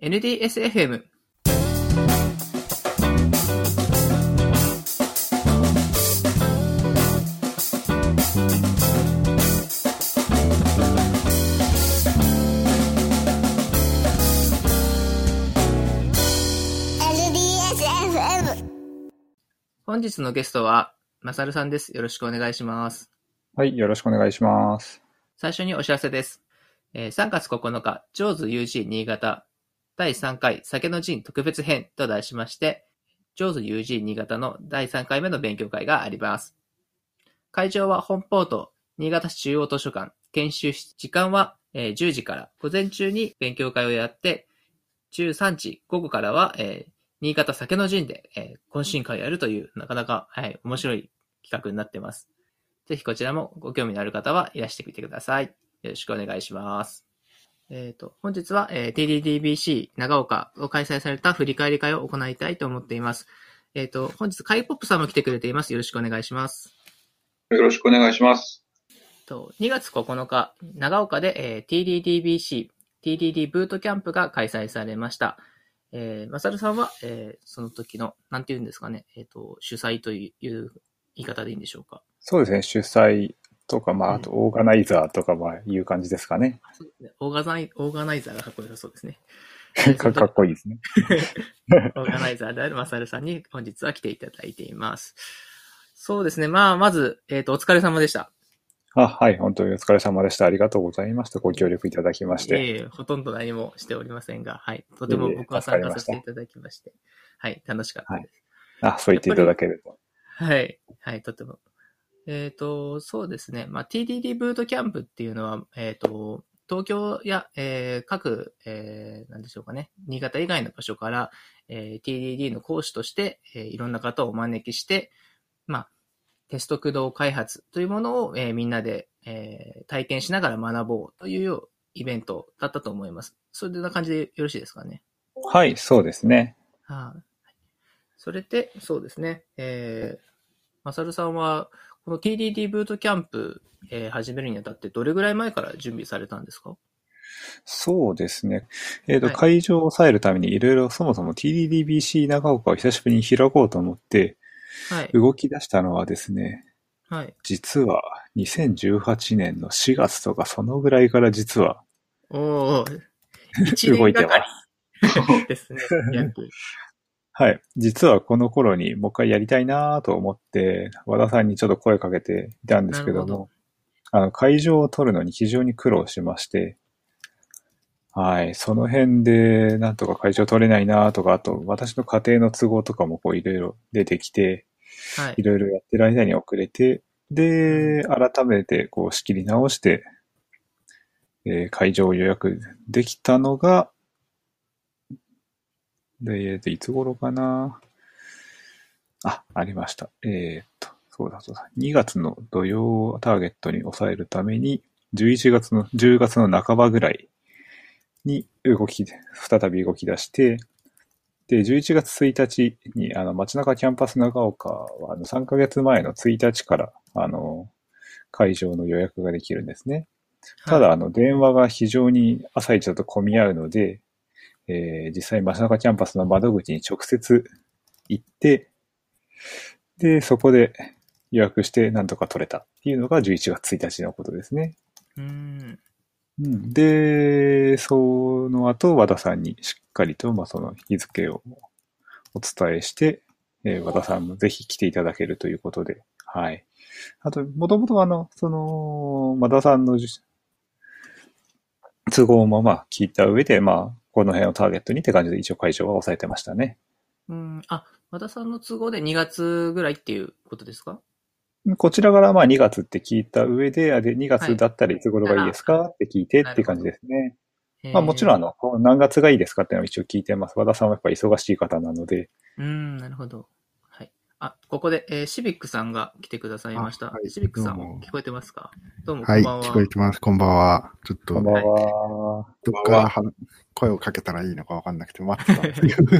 NDSFM。本日のゲストは、まさるさんです。よろしくお願いします。はい、よろしくお願いします。最初にお知らせです。えー3月9日、ジョーズ UG 新潟第3回酒の陣特別編と題しまして、ジョーズ UG 新潟の第3回目の勉強会があります。会場は本ポート新潟市中央図書館研修室。時間は、10時から午前中に勉強会をやって、13時午後からは、えー新潟酒の陣で、えー懇親会をやるという、なかなか、はい、面白い企画になってます。ぜひこちらもご興味のある方はいらしてみてください。よろしくお願いします。えっ、と、本日は、えー TDDBC 長岡を開催された振り返り会を行いたいと思っています。えっ、と、本日、カイポップさんも来てくれています。よろしくお願いします。よろしくお願いします。と2月9日、長岡で、えー TDDBC、TDD ブートキャンプが開催されました。えー、まさるさんは、えーその時の、なんて言うんですかね、えっ、と、主催という言い方でいいんでしょうか？そうですね、主催とか、まあ、うんあと、オーガナイザーとか、まあ、いう感じですかね。オーガナイオーガナイザーがかっこよさそうですね。かかっこいいですね。オーガナイザーであるマサルさんに本日は来ていただいています。そうですね。まあ、まず、えっ、と、お疲れ様でした。あ、はい、本当にお疲れ様でした。ありがとうございました。ご協力いただきまして。いえいえ、ほとんど何もしておりませんが、はい。とても僕は参加させていただきまして、はい、楽しかったです。あ、そう言っていただけると。はい。はい、とても。えっ、と、そうですね。まあ、TDD ブートキャンプっていうのは、えっ、と、東京や、えー各、えー、なんでしょうかね、新潟以外の場所から、えー TDD の講師として、えーいろんな方をお招きして、まあ、テスト駆動開発というものを、えーみんなで、えー体験しながら学ぼうというようイベントだったと思います。それな感じでよろしいですかね。はい、そうですね。はい。それで、そうですね。えー、まさるさんは、この TDD ブートキャンプ、えー始めるにあたって、どれぐらい前から準備されたんですか？そうですね。えっ、と、はい会場を抑えるために、いろいろそもそも TDDBC 長岡を久しぶりに開こうと思って、はい。動き出したのはですね、はい。実は2018年の4月とか、そのぐらいから実は動いてます。り ですね。約。はい。実はこの頃にもう一回やりたいなと思って、和田さんにちょっと声かけていたんですけども、あの、会場を取るのに非常に苦労しまして、はい。その辺で、なんとか会場取れないなとか、あと、私の家庭の都合とかもこういろいろ出てきて、はいい。ろいろやってる間に遅れて、で、改めてこう仕切り直して、えー会場を予約できたのが、で、でいつ頃かな？あ、ありました。えーっと、そうだそうだ。2月の土曜をターゲットに抑えるために、11月の、10月の半ばぐらいに動き、再び動き出して、で、11月1日に、あの、街中キャンパス長岡は、あの、3ヶ月前の1日から、あの、会場の予約ができるんですね。ただ、あの、電話が非常に朝一だと混み合うので、えー実際街中キャンパスの窓口に直接行って、で、そこで予約してなんとか取れたっていうのが11月1日のことですね。うーん。うん、で、その後、和田さんにしっかりと、まあ、その日付をお伝えして、えー和田さんもぜひ来ていただけるということで、はい。あと、もともとあの、その、和田さんのじ都合もまあ聞いた上で、まあ、この辺をターゲットにって感じで一応会場は抑えてましたね。うーん。あ、和田さんの都合で2月ぐらいっていうことですか？こちらからまあ2月って聞いた上で、あで2月だったらいつ頃がいいですか？って聞いてって感じですね。まあもちろんあん。の、何月がいいですかっていうのを一応聞いてます。和田さんはやっぱり忙しい方なので、うーん、なるほど。はい。あ、ここで、えーシビックさんが来てくださいました。あはいシビックさん聞こえてますか？どうもこはい、んばんは。聞こえてます。こんばんは。ちょっと、こんばんは。どっからは声をかけたらいいのかわかんなくて待ってたんですけど。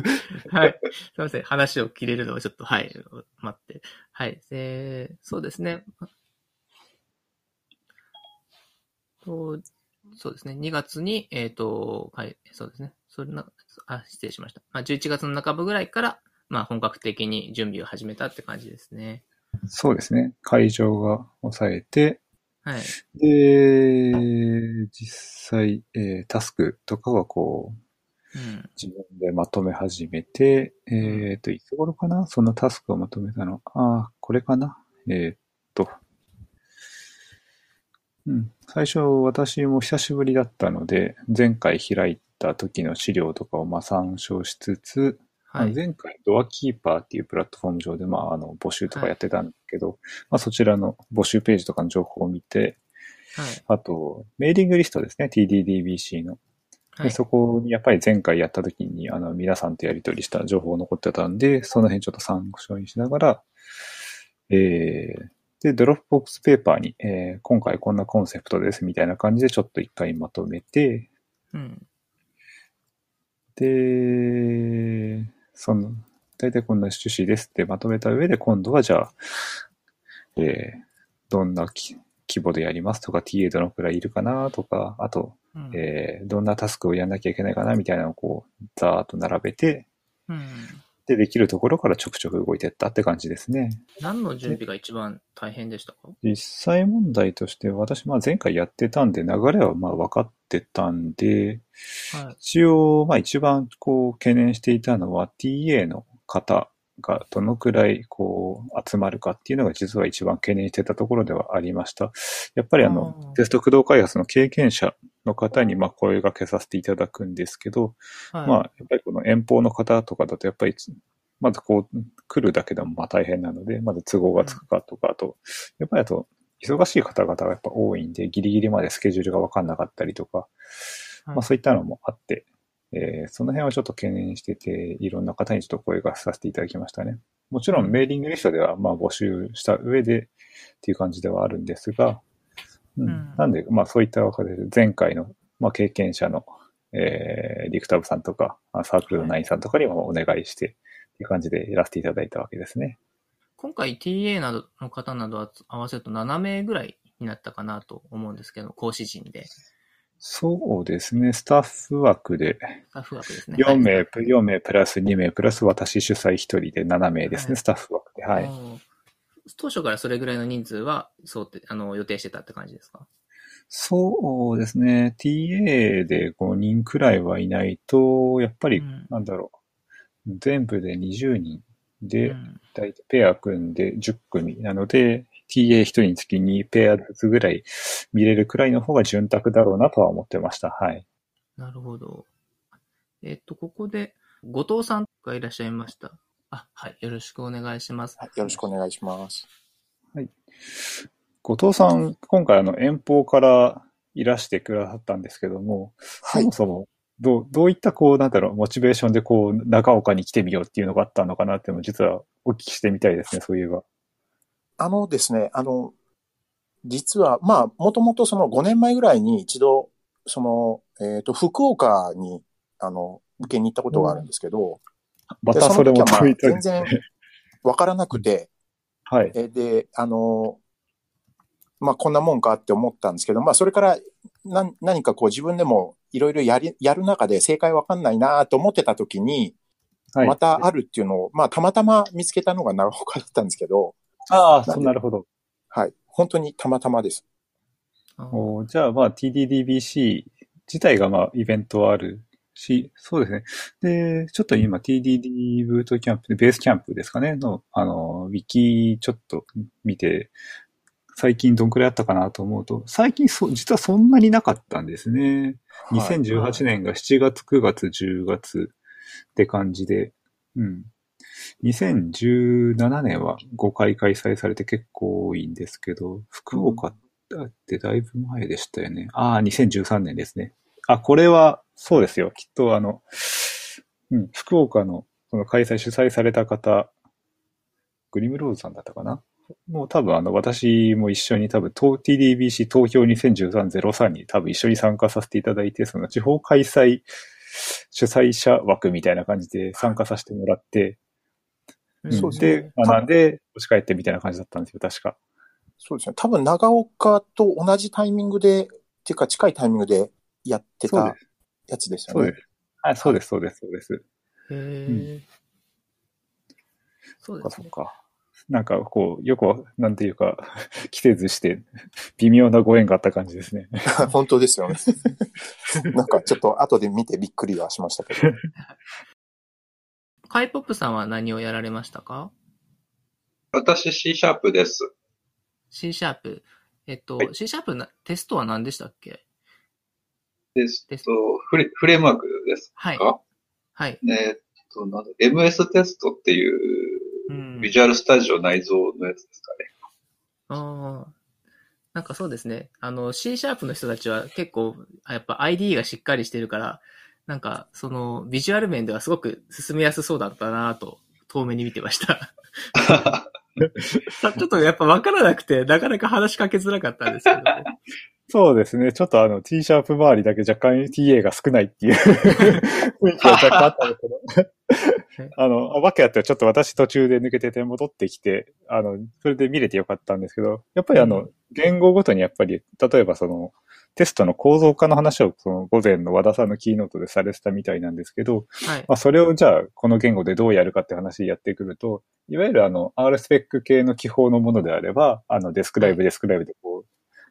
はい。すいません。話を切れるのをちょっと、はい、待って。はい。えー、そうですね。とそうですね。2月に、えっ、と、はい、そうですね。それな、あ、失礼しました。まあ、11月の半ばぐらいから、まあ、本格的に準備を始めたって感じですね。そうですね。会場が抑えて、はい。で、実際、えータスクとかはこう、うん。自分でまとめ始めて、えっ、と、いつ頃かな？そのタスクをまとめたの。ああ、これかな？えっ、と。うん。最初、私も久しぶりだったので、前回開いた時の資料とかをまあ参照しつつ、はい。前回ドアキーパーっていうプラットフォーム上で、まあ、あの、募集とかやってたんだけど、まあ、そちらの募集ページとかの情報を見て、はい。あと、メーリングリストですね、TDDBC の。はい。でそこにやっぱり前回やった時に、あの、皆さんとやり取りした情報残ってたんで、その辺ちょっと参考にしながら、えー、で、 Dropbox Paper に、えー今回こんなコンセプトですみたいな感じでちょっと一回まとめて、うん。で、その、大体こんな趣旨ですってまとめた上で、今度はじゃあ、えーどんなき、規模でやりますとか、TA どのくらいいるかなとか、あと、うん。えーどんなタスクをやんなきゃいけないかなみたいなのをこう、ざーっと並べて、うん。で、できるところからちょくちょく動いていったって感じですね。何の準備が一番大変でしたか？実際問題として、私、まあ前回やってたんで、流れはまあ分かってたんで、はい。一応、まあ一番こう懸念していたのは TA の方がどのくらいこう集まるかっていうのが実は一番懸念してたところではありました。やっぱりあのテスト駆動開発の経験者の方にまあ声掛けさせていただくんですけど、はい。まあやっぱりこの遠方の方とかだとやっぱりまずこう来るだけでもまあ大変なので、まず都合がつくかとか、あと、やっぱりあと、忙しい方々がやっぱ多いんで、ギリギリまでスケジュールが分かんなかったりとか、はいまあそういったのもあって、えーその辺はちょっと懸念してて、いろんな方にちょっと声がさせていただきましたね。もちろんメーリングリストではまあ募集した上でっていう感じではあるんですが、うんうんなんで、まあそういったわけで、前回の、まあ、経験者の、えー、リクタブさんとか、あサークルのナインさんとかにもお願いして、っていう感じでやらせていただいたわけですね。今回 TA などの方など合わせると7名ぐらいになったかなと思うんですけど、講師陣で。そうですね、スタッフ枠でスタッフ枠ですね。4名、はい4名プラス2名プラス私主催1人で7名ですね、はいスタッフ枠で。はい。当初からそれぐらいの人数は、そうって、あの、予定してたって感じですか？そうですね。TA で5人くらいはいないと、やっぱりうん、なんだろう。全部で20人で、うん大体ペア組んで10組なので、TA1 人につき2ペアずつぐらい見れるくらいの方が潤沢だろうなとは思ってました。はい。なるほど。えっと、ここで、後藤さんがいらっしゃいました？あ、はい。よろしくお願いします。はいよろしくお願いします。後藤さん、今回あの遠方からいらしてくださったんですけども、はいそもそも、どう、どういったこう、なんだろう、モチベーションでこう、長岡に来てみようっていうのがあったのかなっていうのを実はお聞きしてみたいですね、そういえば。あのですね、あの、実は、まあ、もともとその5年前ぐらいに一度、その、えっ、と、福岡に、あの、受けに行ったことがあるんですけど、までたそれもその時はまあ問いたい全然わからなくて、はい。えで、あの、まあ、こんなもんかって思ったんですけど、まあ、それから、な、何かこう自分でもいろいろやり、やる中で正解わかんないなと思ってた時に、はい。またあるっていうのを、まあ、たまたま見つけたのが長岡だったんですけど、ああ、そうなるほど。はい。本当にたまたまです。あおじゃあ、まあ、TDDBC 自体が、まあ、イベントはあるし、そうですね。で、ちょっと今、TDD ブートキャンプで、ベースキャンプですかね、の、あの、ウィキちょっと見て、最近どんくらいあったかなと思うと、最近そ、実はそんなになかったんですね。はい2018年が7月、9月、10月って感じで、うん。2017年は5回開催されて結構多いんですけど、福岡ってだいぶ前でしたよね。ああ、2013年ですね。あ、これは、そうですよ。きっとあの、うん、福岡のその開催主催された方、グリムローズさんだったかな？もう多分あの私も一緒に多分東 TDBC 東京2013-03に多分一緒に参加させていただいて、その地方開催主催者枠みたいな感じで参加させてもらって、うんそうですねで、学んで、持ち帰ってみたいな感じだったんですよ、確か。そうですね。多分長岡と同じタイミングでっていうか近いタイミングでやってたそうです。やつですよね。そうです。はい、そうです、そうです、そうです。へえ。そうですね。そっかそっか。なんか、こう、よく、なんていうか、季節して、微妙なご縁があった感じですね。本当ですよね。なんかちょっと後で見てびっくりはしましたけど。カイポップさんは何をやられましたか？私 C シャープです。?C シャープ。えっと、はい C シャープなテストは何でしたっけ？ですですとフレ、フレームワークですはい。か、はい。えーっと、なんだ MS テストっていううんビジュアルスタジオ内蔵のやつですかね。ああ。なんかそうですね。あの、C シャープの人たちは結構、あやっぱ IDE がしっかりしてるから、なんか、その、ビジュアル面ではすごく進めやすそうだったなと、遠目に見てました。さちょっとやっぱ分からなくて、なかなか話しかけづらかったんですけど。そうですね。ちょっとあの、T シャープ周りだけ若干 TA が少ないっていう 雰囲気が若干あったんですけど。あの、わけあってはちょっと私途中で抜けてて戻ってきて、あの、それで見れてよかったんですけど、やっぱりあの、うん言語ごとにやっぱり、例えばその、テストの構造化の話をその午前の和田さんのキーノートでされてたみたいなんですけど、はい。まあ、それをじゃあ、この言語でどうやるかって話やってくると、いわゆるあの、R スペック系の記法のものであれば、あの、デスクライブ、はいデスクライブでこう、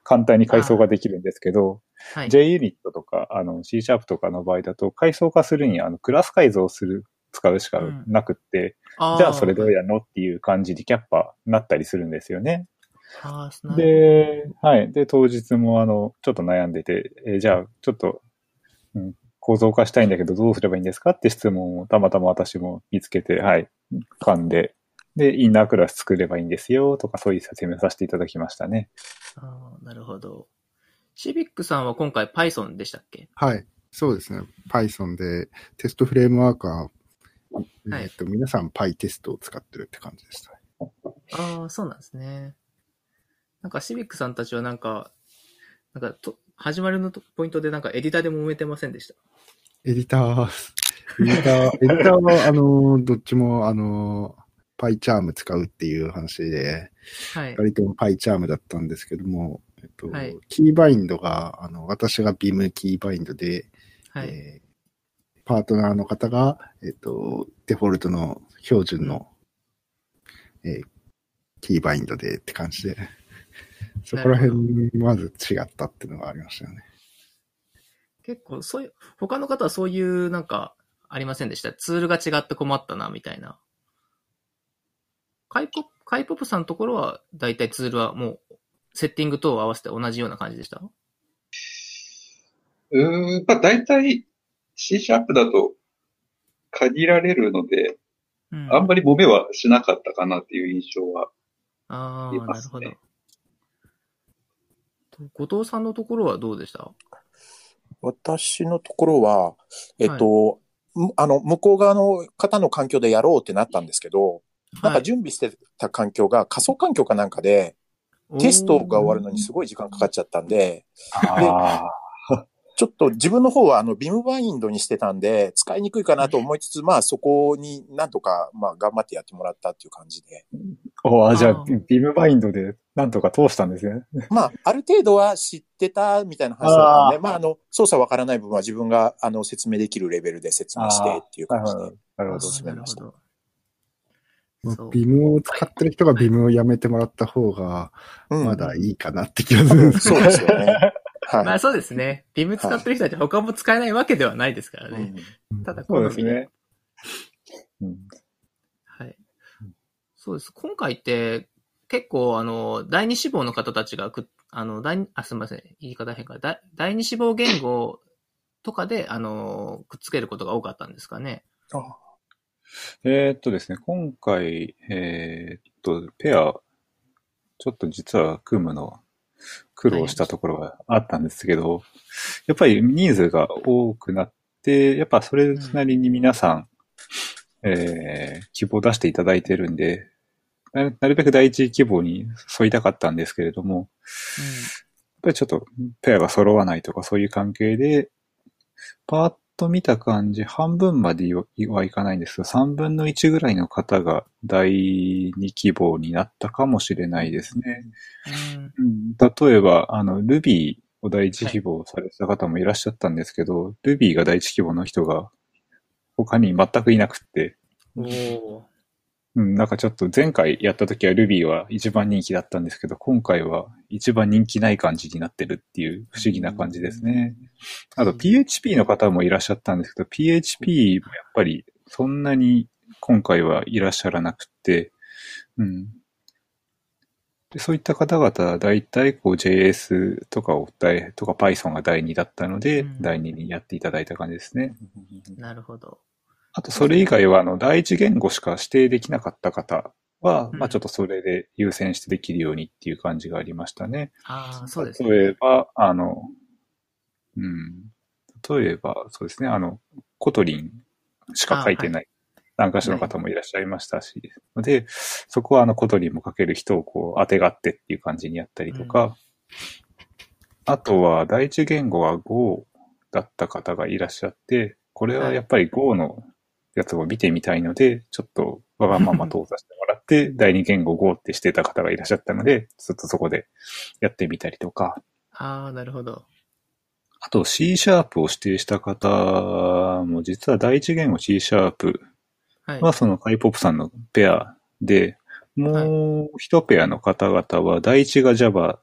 簡単に階層ができるんですけど、はい。JUnit とか、あの、C シャープとかの場合だと、階層化するに、あの、クラス改造する、使うしかなくって、あーじゃあそれどうやるのっていう感じでキャッパなったりするんですよね。で、はい。で、当日もあの、ちょっと悩んでて、えーじゃあ、ちょっと、うん、構造化したいんだけど、どうすればいいんですかって質問をたまたま私も見つけて、はい。噛んで、で、インナークラス作ればいいんですよ、とか、そういう説明させていただきましたね。あーなるほど。シビックさんは今回 Python でしたっけ？はい。そうですね。Python でテストフレームワークは、はいえっと、皆さん PyTest を使ってるって感じでしたね。ああ、そうなんですね。なんかシビックさんたちはなんか、なんかと、始まりのとポイントでなんかエディターで揉めてませんでした？エディター、エディター、エディターは、あの、どっちも、あの、PyCharm 使うっていう話で、はい。割と PyCharm だったんですけども、えっと、はいキーバインドが、あの、私が Vim キーバインドで、はい。えーパートナーの方が、えっと、デフォルトの標準の、えーキーバインドでって感じで、そこら辺まず違ったっていうのがありましたよね。結構、そういう、他の方はそういうなんか、ありませんでした？ツールが違って困ったな、みたいな。カイポップ、カイポップさんのところは、だいたいツールはもう、セッティング等を合わせて同じような感じでした？うーん、まあ大体 C シャープだと限られるので、うん。あんまり揉めはしなかったかなっていう印象は。ああ、なるほど。後藤さんのところはどうでした？私のところは、えっと、むあの、向こう側の方の環境でやろうってなったんですけど、なんか準備してた環境が仮想環境かなんかで、テストが終わるのにすごい時間かかっちゃったんで、あちょっと自分の方はあの、ビムバインドにしてたんで、使いにくいかなと思いつつ、まあそこになんとか、まあ頑張ってやってもらったっていう感じで。あ。おあ、じゃあビームバインドでなんとか通したんですね。まあ、ある程度は知ってたみたいな話だったんで、まああの、操作わからない部分は自分があの、説明できるレベルで説明してっていう感じで。なるほど。あ進めましたなるほど。そうビムを使ってる人がビムをやめてもらった方が、うんまだいいかなって気がするんですそうですよね。はい。まあそうですね。ビム使ってる人たち他も使えないわけではないですからね。うんただそう好みで。ですね。うんはい。そうです。今回って、結構、あの、第二志望の方たちがく、あの、第二、あ、すみません。言い方変か。第第二志望言語とかで、あの、くっつけることが多かったんですかね。あえーっとですね、今回、えーっと、ペア、ちょっと実は組むの苦労したところがあったんですけど、やっぱりニーズが多くなって、やっぱそれなりに皆さん、えー希望を出していただいてるんで、ななるべく第一希望に沿いたかったんですけれども、やっぱりちょっとペアが揃わないとかそういう関係で、パーッと見た感じ、半分まではいかないんですけど、3分の1ぐらいの方が第2希望になったかもしれないですね。うん。例えば、あの、Ruby を第一希望されてた方もいらっしゃったんですけど、Ruby が第一希望の人が他に全くいなくって、うん、なんかちょっと前回やった時は Ruby は一番人気だったんですけど、今回は一番人気ない感じになってるっていう不思議な感じですね。あと PHP の方もいらっしゃったんですけど、PHP もやっぱりそんなに今回はいらっしゃらなくて、うん。でそういった方々は大体こう JS とかを第とか Python が第2だったので、うん第2にやっていただいた感じですね。なるほど。あと、それ以外は、あの、第一言語しか指定できなかった方は、うんまあ、ちょっとそれで優先してできるようにっていう感じがありましたね。ああ、そうですね。例えば、あの、うん。例えば、そうですね、あの、 Kotlin しか書いてない参加者の方もいらっしゃいましたし、で、そこはあの、 Kotlin も書ける人をこう、当てがってっていう感じにやったりとか、あとは、第一言語は Go だった方がいらっしゃって、これはやっぱり Go のやつを見てみたいので、ちょっとわがまま通させてもらって、第二言語 Go ってしてた方がいらっしゃったので、ずっとそこでやってみたりとか、ああ、なるほど。あと C シャープを指定した方も、実は第一言語 C シャープはそのカイポップさんのペアで、もう一ペアの方々は第一が Java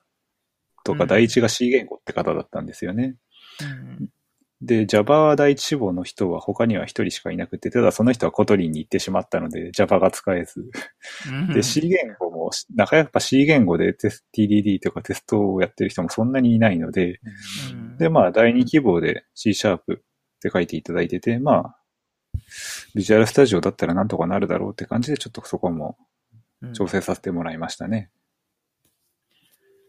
とかうん第一が C 言語って方だったんですよね。うんで、Java 第一志望の人は他には一人しかいなくて、ただその人は Kotlin に行ってしまったので Java が使えず。うんで、C 言語も、なかやっぱ C 言語でテス TDD とかテストをやってる人もそんなにいないので、うんで、まあ、第二希望で C シャープって書いていただいてて、まあ、ビジュアルスタジオだったらなんとかなるだろうって感じで、ちょっとそこもうん調整させてもらいましたね。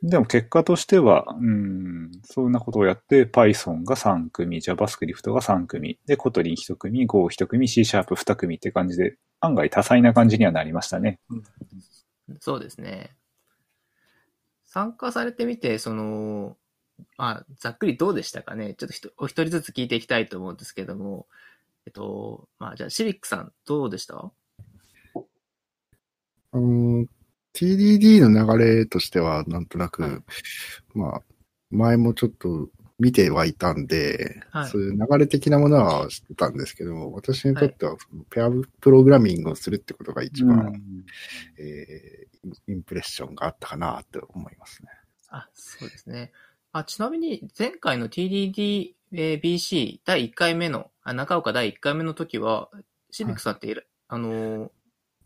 でも結果としては、うん、そんなことをやって、Python が3組、JavaScript が3組、で、Kotlin 1組、Go 1組、C シャープ2組って感じで、案外多彩な感じにはなりましたね。そうですね。参加されてみて、その、まあ、ざっくりどうでしたかね。ちょっとひとお一人ずつ聞いていきたいと思うんですけども、えっと、まあ、じゃあ、シビックさん、どうでした？あの、TDD の流れとしては、なんとなく、はい。まあ、前もちょっと見てはいたんで、はい。そういう流れ的なものは知ってたんですけど、私にとっては、ペアプログラミングをするってことが一番、えーインプレッションがあったかなって思いますね。あ、そうですね。あ、ちなみに、前回の TDD、えー BC 第1回目の、あ中岡第1回目の時は、シビックさんっていら、あの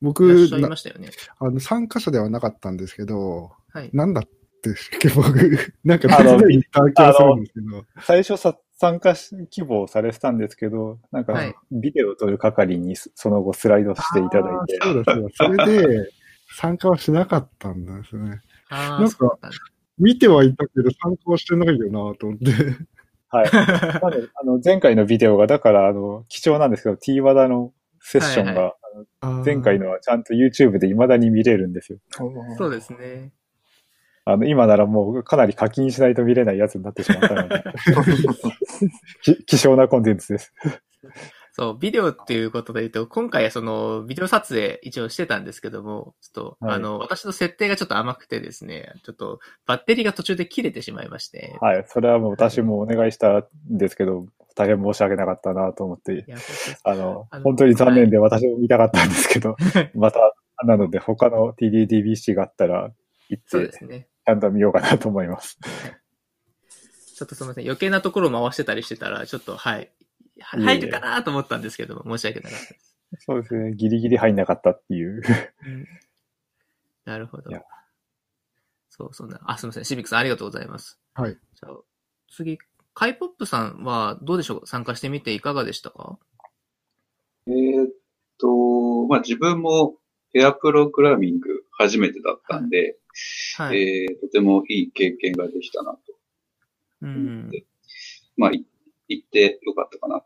僕しゃいなましたよね。あの、参加者ではなかったんですけど、はい。なんだってしたっけ、僕、なんか手伝いに行った気がするんですけど、最初さ、参加し希望されてたんですけど、なんかはい、ビデオを撮る係にそその後スライドしていただいて、そうだそうだ。それで、参加はしなかったんですね。なんか見てはいたけど、参加はしてないよなと思って。はい。なのであの前回のビデオが、だから、あの、貴重なんですけど、T ワダのセッションが、前回のはちゃんと YouTube で未だに見れるんですよ。そうですね。あの、今ならもうかなり課金しないと見れないやつになってしまったので、き希少なコンテンツです。そう、ビデオっていうことで言うと、今回はその、ビデオ撮影一応してたんですけども、ちょっと、はいあの、私の設定がちょっと甘くてですね、ちょっと、バッテリーが途中で切れてしまいまして、はい。それはもう私もお願いしたんですけど、大変申し訳なかったなと思って、あのあの、本当に残念で私も見たかったんですけど、また、なので他の TDDBC があったら行って。ちゃんと見ようかなと思います。ちょっとすみません。余計なところを回してたりしてたら、ちょっと、はい。入るかなと思ったんですけども、申し訳なかったです。そうですね。ギリギリ入んなかったっていう。うんなるほど。そう、そんな。あ、すみません。シビックさんありがとうございます。はい。じゃあ、次、カイポップさんはどうでしょう？参加してみていかがでしたか？えーっと、まあ、自分もペアプログラミング初めてだったんで、はい。えーとてもいい経験ができたなと。うん。まあ、い行ってよかったかなと。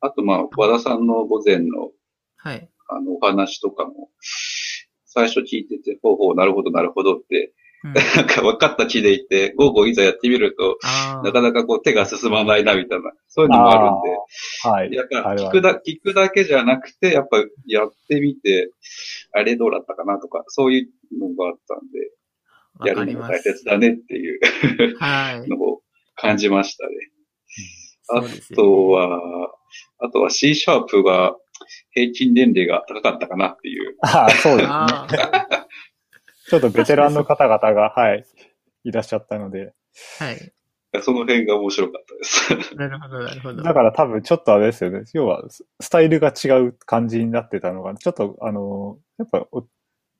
あと、まあ、和田さんの午前のはい。あのお話とかも、最初聞いてて、ほうほう、なるほど、なるほどって、うん、なんか分かった気でいて、午後いざやってみると、あなかなかこう手が進まないな、みたいな、そういうのもあるんで、はい。やっぱ聞くだ、聞くだけじゃなくて、やっぱやってみて、あれどうだったかなとか、そういうのがあったんで、やるのが大。切だねっていうはい。のを感じましたね。あそうですよねとは、あとは C シャープは平均年齢が高かったかなっていう。ああ、そうですね。ちょっとベテランの方々が、はい、いらっしゃったので。はい。その辺が面白かったです。なるほど、なるほど。だから多分ちょっとあれですよね。要は、ススタイルが違う感じになってたのが、ちょっとあの、やっぱお、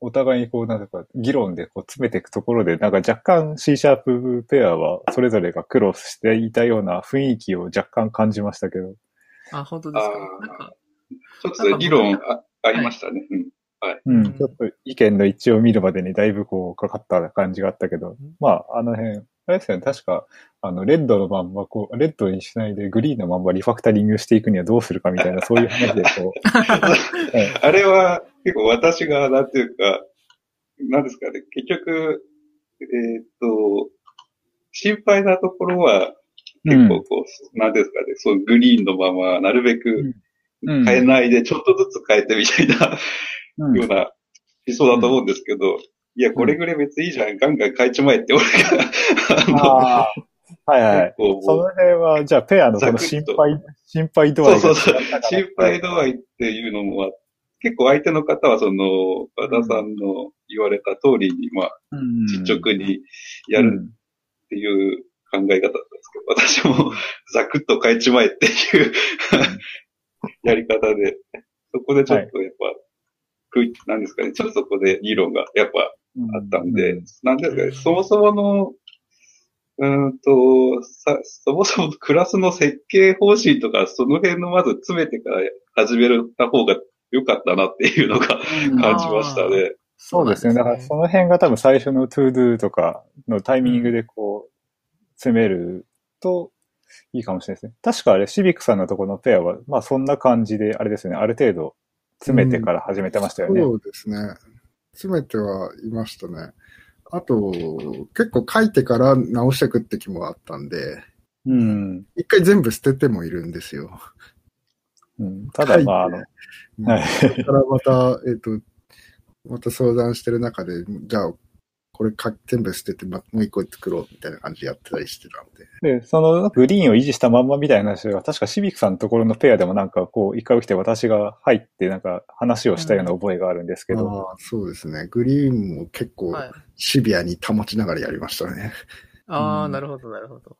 お互いにこう、なんか、議論でこう詰めていくところで、なんか若干 C シャープペアはそれぞれが苦労していたような雰囲気を若干感じましたけど。あ、本当ですか？なんか、ちょっと議論あありましたね。うんうん、ちょっと意見の一致を見るまでにだいぶこうかかった感じがあったけど、まあ、あの辺、あれですよね、確か、あの、レッドのまんま、こう、レッドにしないでグリーンのまんまリファクタリングしていくにはどうするかみたいな、そういう話で、こう、え あれは結構私が、なんていうか、なんですかね、結局、えーっと、心配なところは、結構こう、なんですかね、そうグリーンのまま、なるべくうん。変えないで、ちょっとずつ変えてみたいな、うんような理想だと思うんですけど、いや、これぐらい別にいいじゃん、ガンガン変えちまえって、俺が、はいはい。その辺は、じゃあ、ペアのこの心配、心配度合いが。そうそうそう。心配度合いっていうのもあ、結構相手の方はその、和田さんの言われた通りに、まあ、うん。実直にやるっていう考え方だったんですけど、私もザクッと変えちまえっていう やり方で、そこでちょっとやっぱ、なんですかね、ちょっとそこで議論がやっぱあったんで、なんですかね、そもそもの、うーんと、さ、そもそもクラスの設計方針とか、その辺のまず詰めてから始めた方が良かったなっていうのがうん感じましたね。そうですね。だからその辺が多分最初の to do とかのタイミングでこう、攻めるといいかもしれないですね。確かあれ、シビックさんのところのペアは、まあそんな感じで、あれですね、ある程度詰めてから始めてましたよね。そうですね。詰めてはいましたね。あと、結構書いてから直していくって気もあったんで、うん。一回全部捨ててもいるんですよ。うん、ただまあ、あの、うんはい それからまた、えっ、と、また相談してる中で、じゃあ、これか全部捨てて、まもう一個作ろうみたいな感じでやってたりしてたんで。で、そのグリーンを維持したまんまみたいな話が、確かシビックさんのところのペアでもなんかこう、一回起きて私が入ってなんか話をしたような覚えがあるんですけど、ああそうですね。グリーンも結構はい。シビアに保ちながらやりましたね。ああ、うんなるほど、なるほど。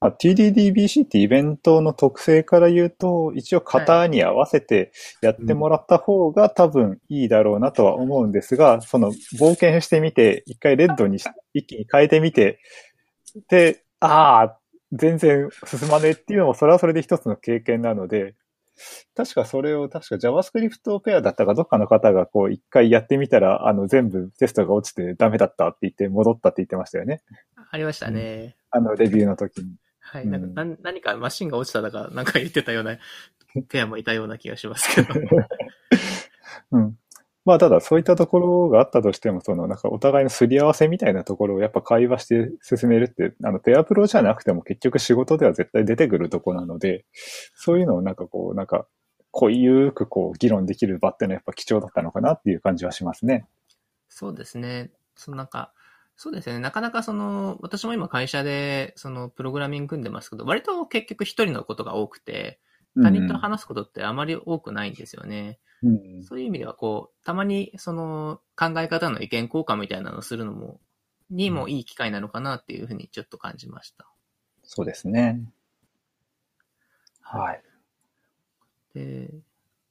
まあ TDDBC ってイベントの特性から言うと、一応型に合わせてやってもらった方が多分いいだろうなとは思うんですが、その冒険してみて、一回レッドにし一気に変えてみて、で、ああ、全然進まねえっていうのも、それはそれで一つの経験なので、確かそれを、確か JavaScript ペアだったかどっかの方がこう一回やってみたら、あの全部テストが落ちてダメだったって言って戻ったって言ってましたよね。ありましたね。あのレビューの時に。はい。うんなんか、なん何かマシンが落ちただか、なんか言ってたようなペアもいたような気がしますけど。うん。まあ、ただ、そういったところがあったとしても、その、なんか、お互いのすり合わせみたいなところをやっぱ会話して進めるって、あの、ペアプロじゃなくても結局仕事では絶対出てくるところなので、そういうのをなんかこう、なんか、濃ゆくこう、議論できる場ってのはやっぱ貴重だったのかなっていう感じはしますね。そうですね。そのなんか、そうですね。なかなかその、私も今会社で、その、プログラミング組んでますけど、割と結局一人のことが多くて、他人と話すことってあまり多くないんですよね。うん。そういう意味では、こう、たまにその、考え方の意見交換みたいなのをするのも、にもいい機会なのかなっていうふうにちょっと感じました。そうですね。はい。で、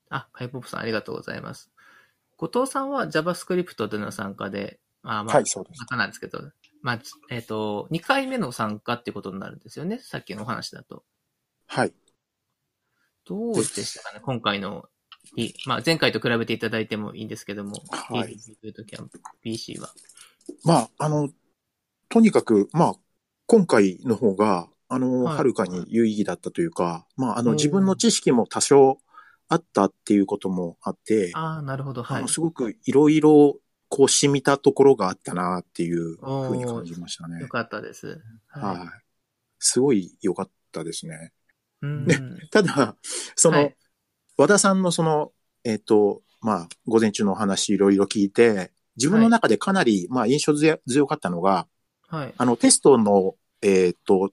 あ、カイポップさんありがとうございます。後藤さんは JavaScript での参加で、まあまあ、はい、そうですま。たなんですけど、まあ、えっ、と、2回目の参加ってことになるんですよね？さっきのお話だと。はい。どうでしたかね？今回の、いまあ、前回と比べていただいてもいいんですけども、はい TDB キャンプ PC は。まあ、あの、とにかく、まあ、今回の方が、あの、はるかに有意義だったというか、まあ、あの、うん自分の知識も多少あったっていうこともあって、ああ、なるほど、はい。すごくいろいろ、こう、染みたところがあったなっていうふうに感じましたねよ。かったです。はい。すごい良かったですね。うん。ただ、その、はい和田さんのその、えっ、と、まあ、午前中のお話いろいろ聞いて、自分の中でかなり、まあ、印象強強かったのが、はい。あの、テストの、えっ、と、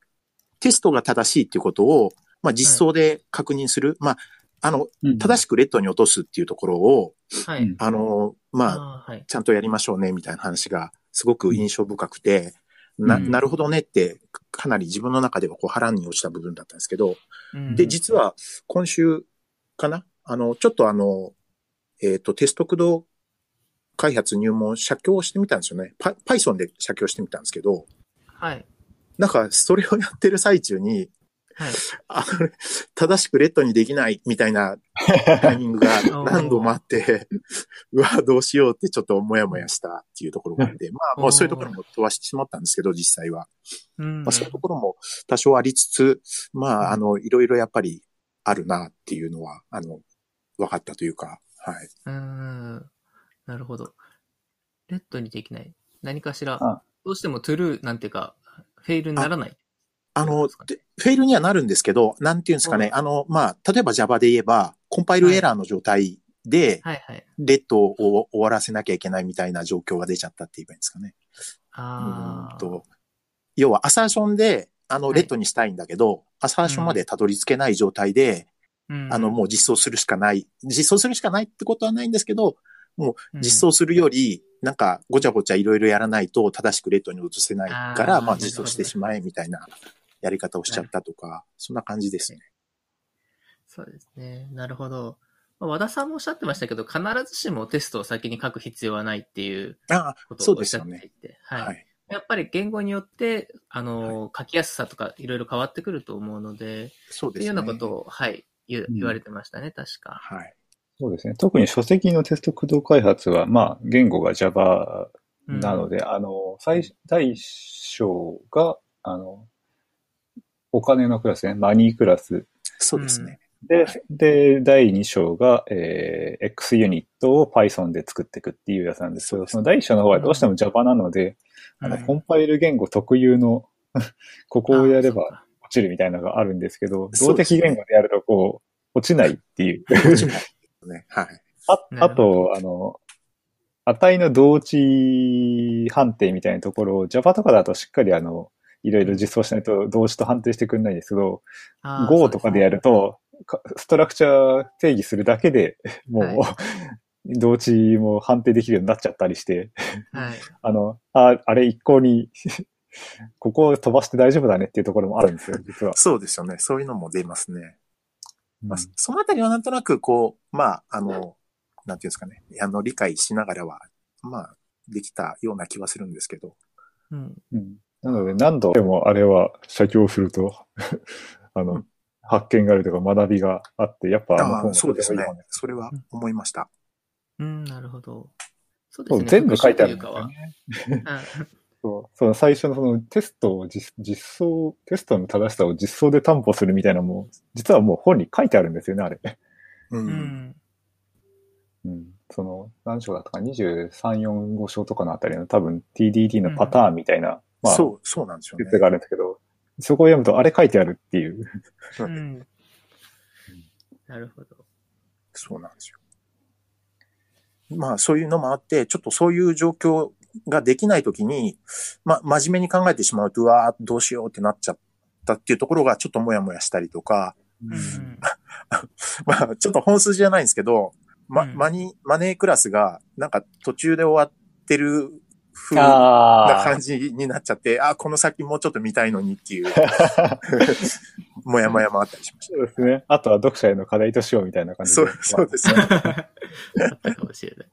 テストが正しいっていうことを、まあ実装で確認する。まあ、あの、正しくレッドに落とすっていうところを、はい。あの、まあ、あーはい。ちゃんとやりましょうね、みたいな話がすごく印象深くて、な、うんなるほどねって、かなり自分の中ではこう腹に落ちた部分だったんですけど、うんで、実は今週かなあの、ちょっとあの、えっ、と、テスト駆動開発入門写経をしてみたんですよね。パ Python で写経してみたんですけど、はい。なんかそれをやってる最中に、はい。あの、正しくレッドにできないみたいなタイミングが 何度もあって、うわ、どうしようってちょっともやもやしたっていうところがあって、まあもうそういうところも飛ばしてしまったんですけど、実際は。うんまあそういうところも多少ありつつ、まああの、いろいろやっぱりあるなっていうのは、あの、分かったというか、はい。うーん。なるほど。レッドにできない。何かしらあ、どうしてもトゥルーなんていうか、フェイルにならない。あの、フェイルにはなるんですけど、なんていうんですかね、あの、まあ、例えば Java で言えば、コンパイルエラーの状態で、はいはい。レッドを終わらせなきゃいけないみたいな状況が出ちゃったって言えばいいんですかね。ああ。うんと、要はアサーションで、あの、はいレッドにしたいんだけど、アサーションまでたどり着けない状態で、うんあの、もう実装するしかない。実装するしかないってことはないんですけど、もううん実装するより、なんか、ごちゃごちゃいろいろやらないと正しくレッドに移せないから、まあ実装してしまえみたいなやり方をしちゃったとか、そんな感じですね。そうですね。なるほど。まあ和田さんもおっしゃってましたけど、必ずしもテストを先に書く必要はないっていうああ、ことそうをおっしゃっていですよね。て、はい。はい。やっぱり言語によって、あの、書きやすさとかいろいろ変わってくると思うので、そうですね。ようなことを、はい、言ううん言われてましたね、確か。はい。そうですね。特に書籍のテスト駆動開発は、まあ、言語が Java うんなので、あの、最、第一章が、あの、お金のクラスね、マニークラス。そうですね。で、で、第2章が、えー、X ユニットを Python で作っていくっていうやつなんですけど、その第1章の方はどうしても Java なので、あの、はいコンパイル言語特有の、ここをやれば落ちるみたいなのがあるんですけど、動的言語でやるとこう、落ちないっていう。落ちないね。はい。ああと、あの、値の同値判定みたいなところを Java とかだとしっかりあの、いろいろ実装しないと同値と判定してくれないんですけど、Go とかでやると、かストラクチャー定義するだけでもう、は 同値も判定できるようになっちゃったりして、はい。あの、あ、あれ一向に、ここを飛ばして大丈夫だねっていうところもあるんですよ、実は。そうですよね。そういうのも出ますね。まあうん、そのあたりはなんとなく、こう、まあ、あの、なんていうんですかね。あの、理解しながらは、まあ、できたような気はするんですけど。うん。うんなので、何度でもあれは写経すると、あの、うん発見があるとか学びがあって、やっぱあの本がそうですね。それは思いました。うん、なるほど。そうですね。全部書いてあるん復ですよね。そう、その最初のそのテストを実実装、テストの正しさを実装で担保するみたいなのも、実はもう本に書いてあるんですよね、あれ。う。うんん。うん。その、何章だったか、23、4、5章とかのあたりの多分 TDD のパターンみたいな、まあ、そう、そうなんですよね。説があるんですけど、そこを読むとあれ書いてあるっていう。うん。なるほど。そうなんですよ。まあ、そういうのもあって、ちょっとそういう状況ができないときに、まあ、真面目に考えてしまうと、うわーどうしようってなっちゃったっていうところがちょっともやもやしたりとか、うん。まあ、ちょっと本筋じゃないんですけど、ま、うんマニ、マネークラスが、なんか途中で終わってる風なあ感じになっちゃって、あこの先もうちょっと見たいのにっていう、もやもやもあったりしましそうですね。あとは読者への課題としようみたいな感た。じで。そう、そうですね。あったかもしれない。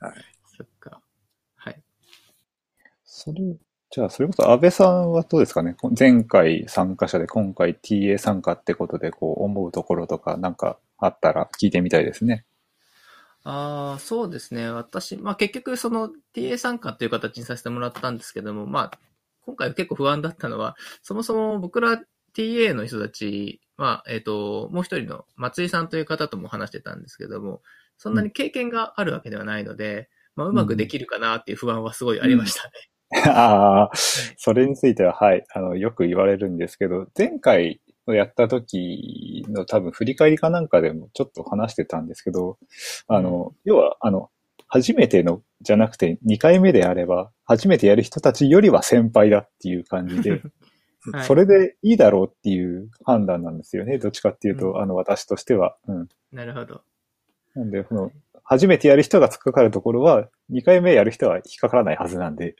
はい。そっか。はい。それ、じゃあ、それこそ安倍さんはどうですかね？前回参加者で今回 TA 参加ってことで、こう、思うところとかなんかあったら聞いてみたいですね。ああ、そうですね。私、まあ結局その TA 参加という形にさせてもらったんですけども、まあ、今回結構不安だったのは、そもそも僕ら TA の人たち、まあ、えっ、と、もう一人の松井さんという方とも話してたんですけども、そんなに経験があるわけではないので、まあ、うまくできるかなっていう不安はすごいありましたね。ああ、それについては、はい、あの、よく言われるんですけど、前回のやった時の多分振り返りかなんかでもちょっと話してたんですけど、あの、要は、あの、初めての、じゃなくて2回目であれば、初めてやる人たちよりは先輩だっていう感じで、はいそれでいいだろうっていう判断なんですよね。どっちかっていうと、うんあの、私としては。うん。なるほど。なんで、この、初めてやる人が突っかかるところは、2回目やる人は引っかからないはずなんで。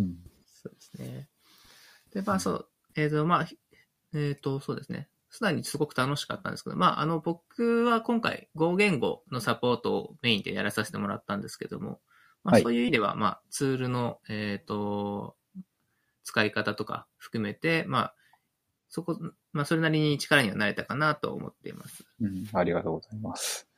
うん。そうですね。で、まあそう、えっ、と、まあ、えっ、と、そうですね。すでにすごく楽しかったんですけど、まあ、あの、僕は今回、Go 言語のサポートをメインでやらさせてもらったんですけども、まあ、はいそういう意味では、まあ、ツールの、えっ、と、使い方とか含めて、まあ、そこ、まあ、それなりに力にはなれたかなと思っています。うん。ありがとうございます。はい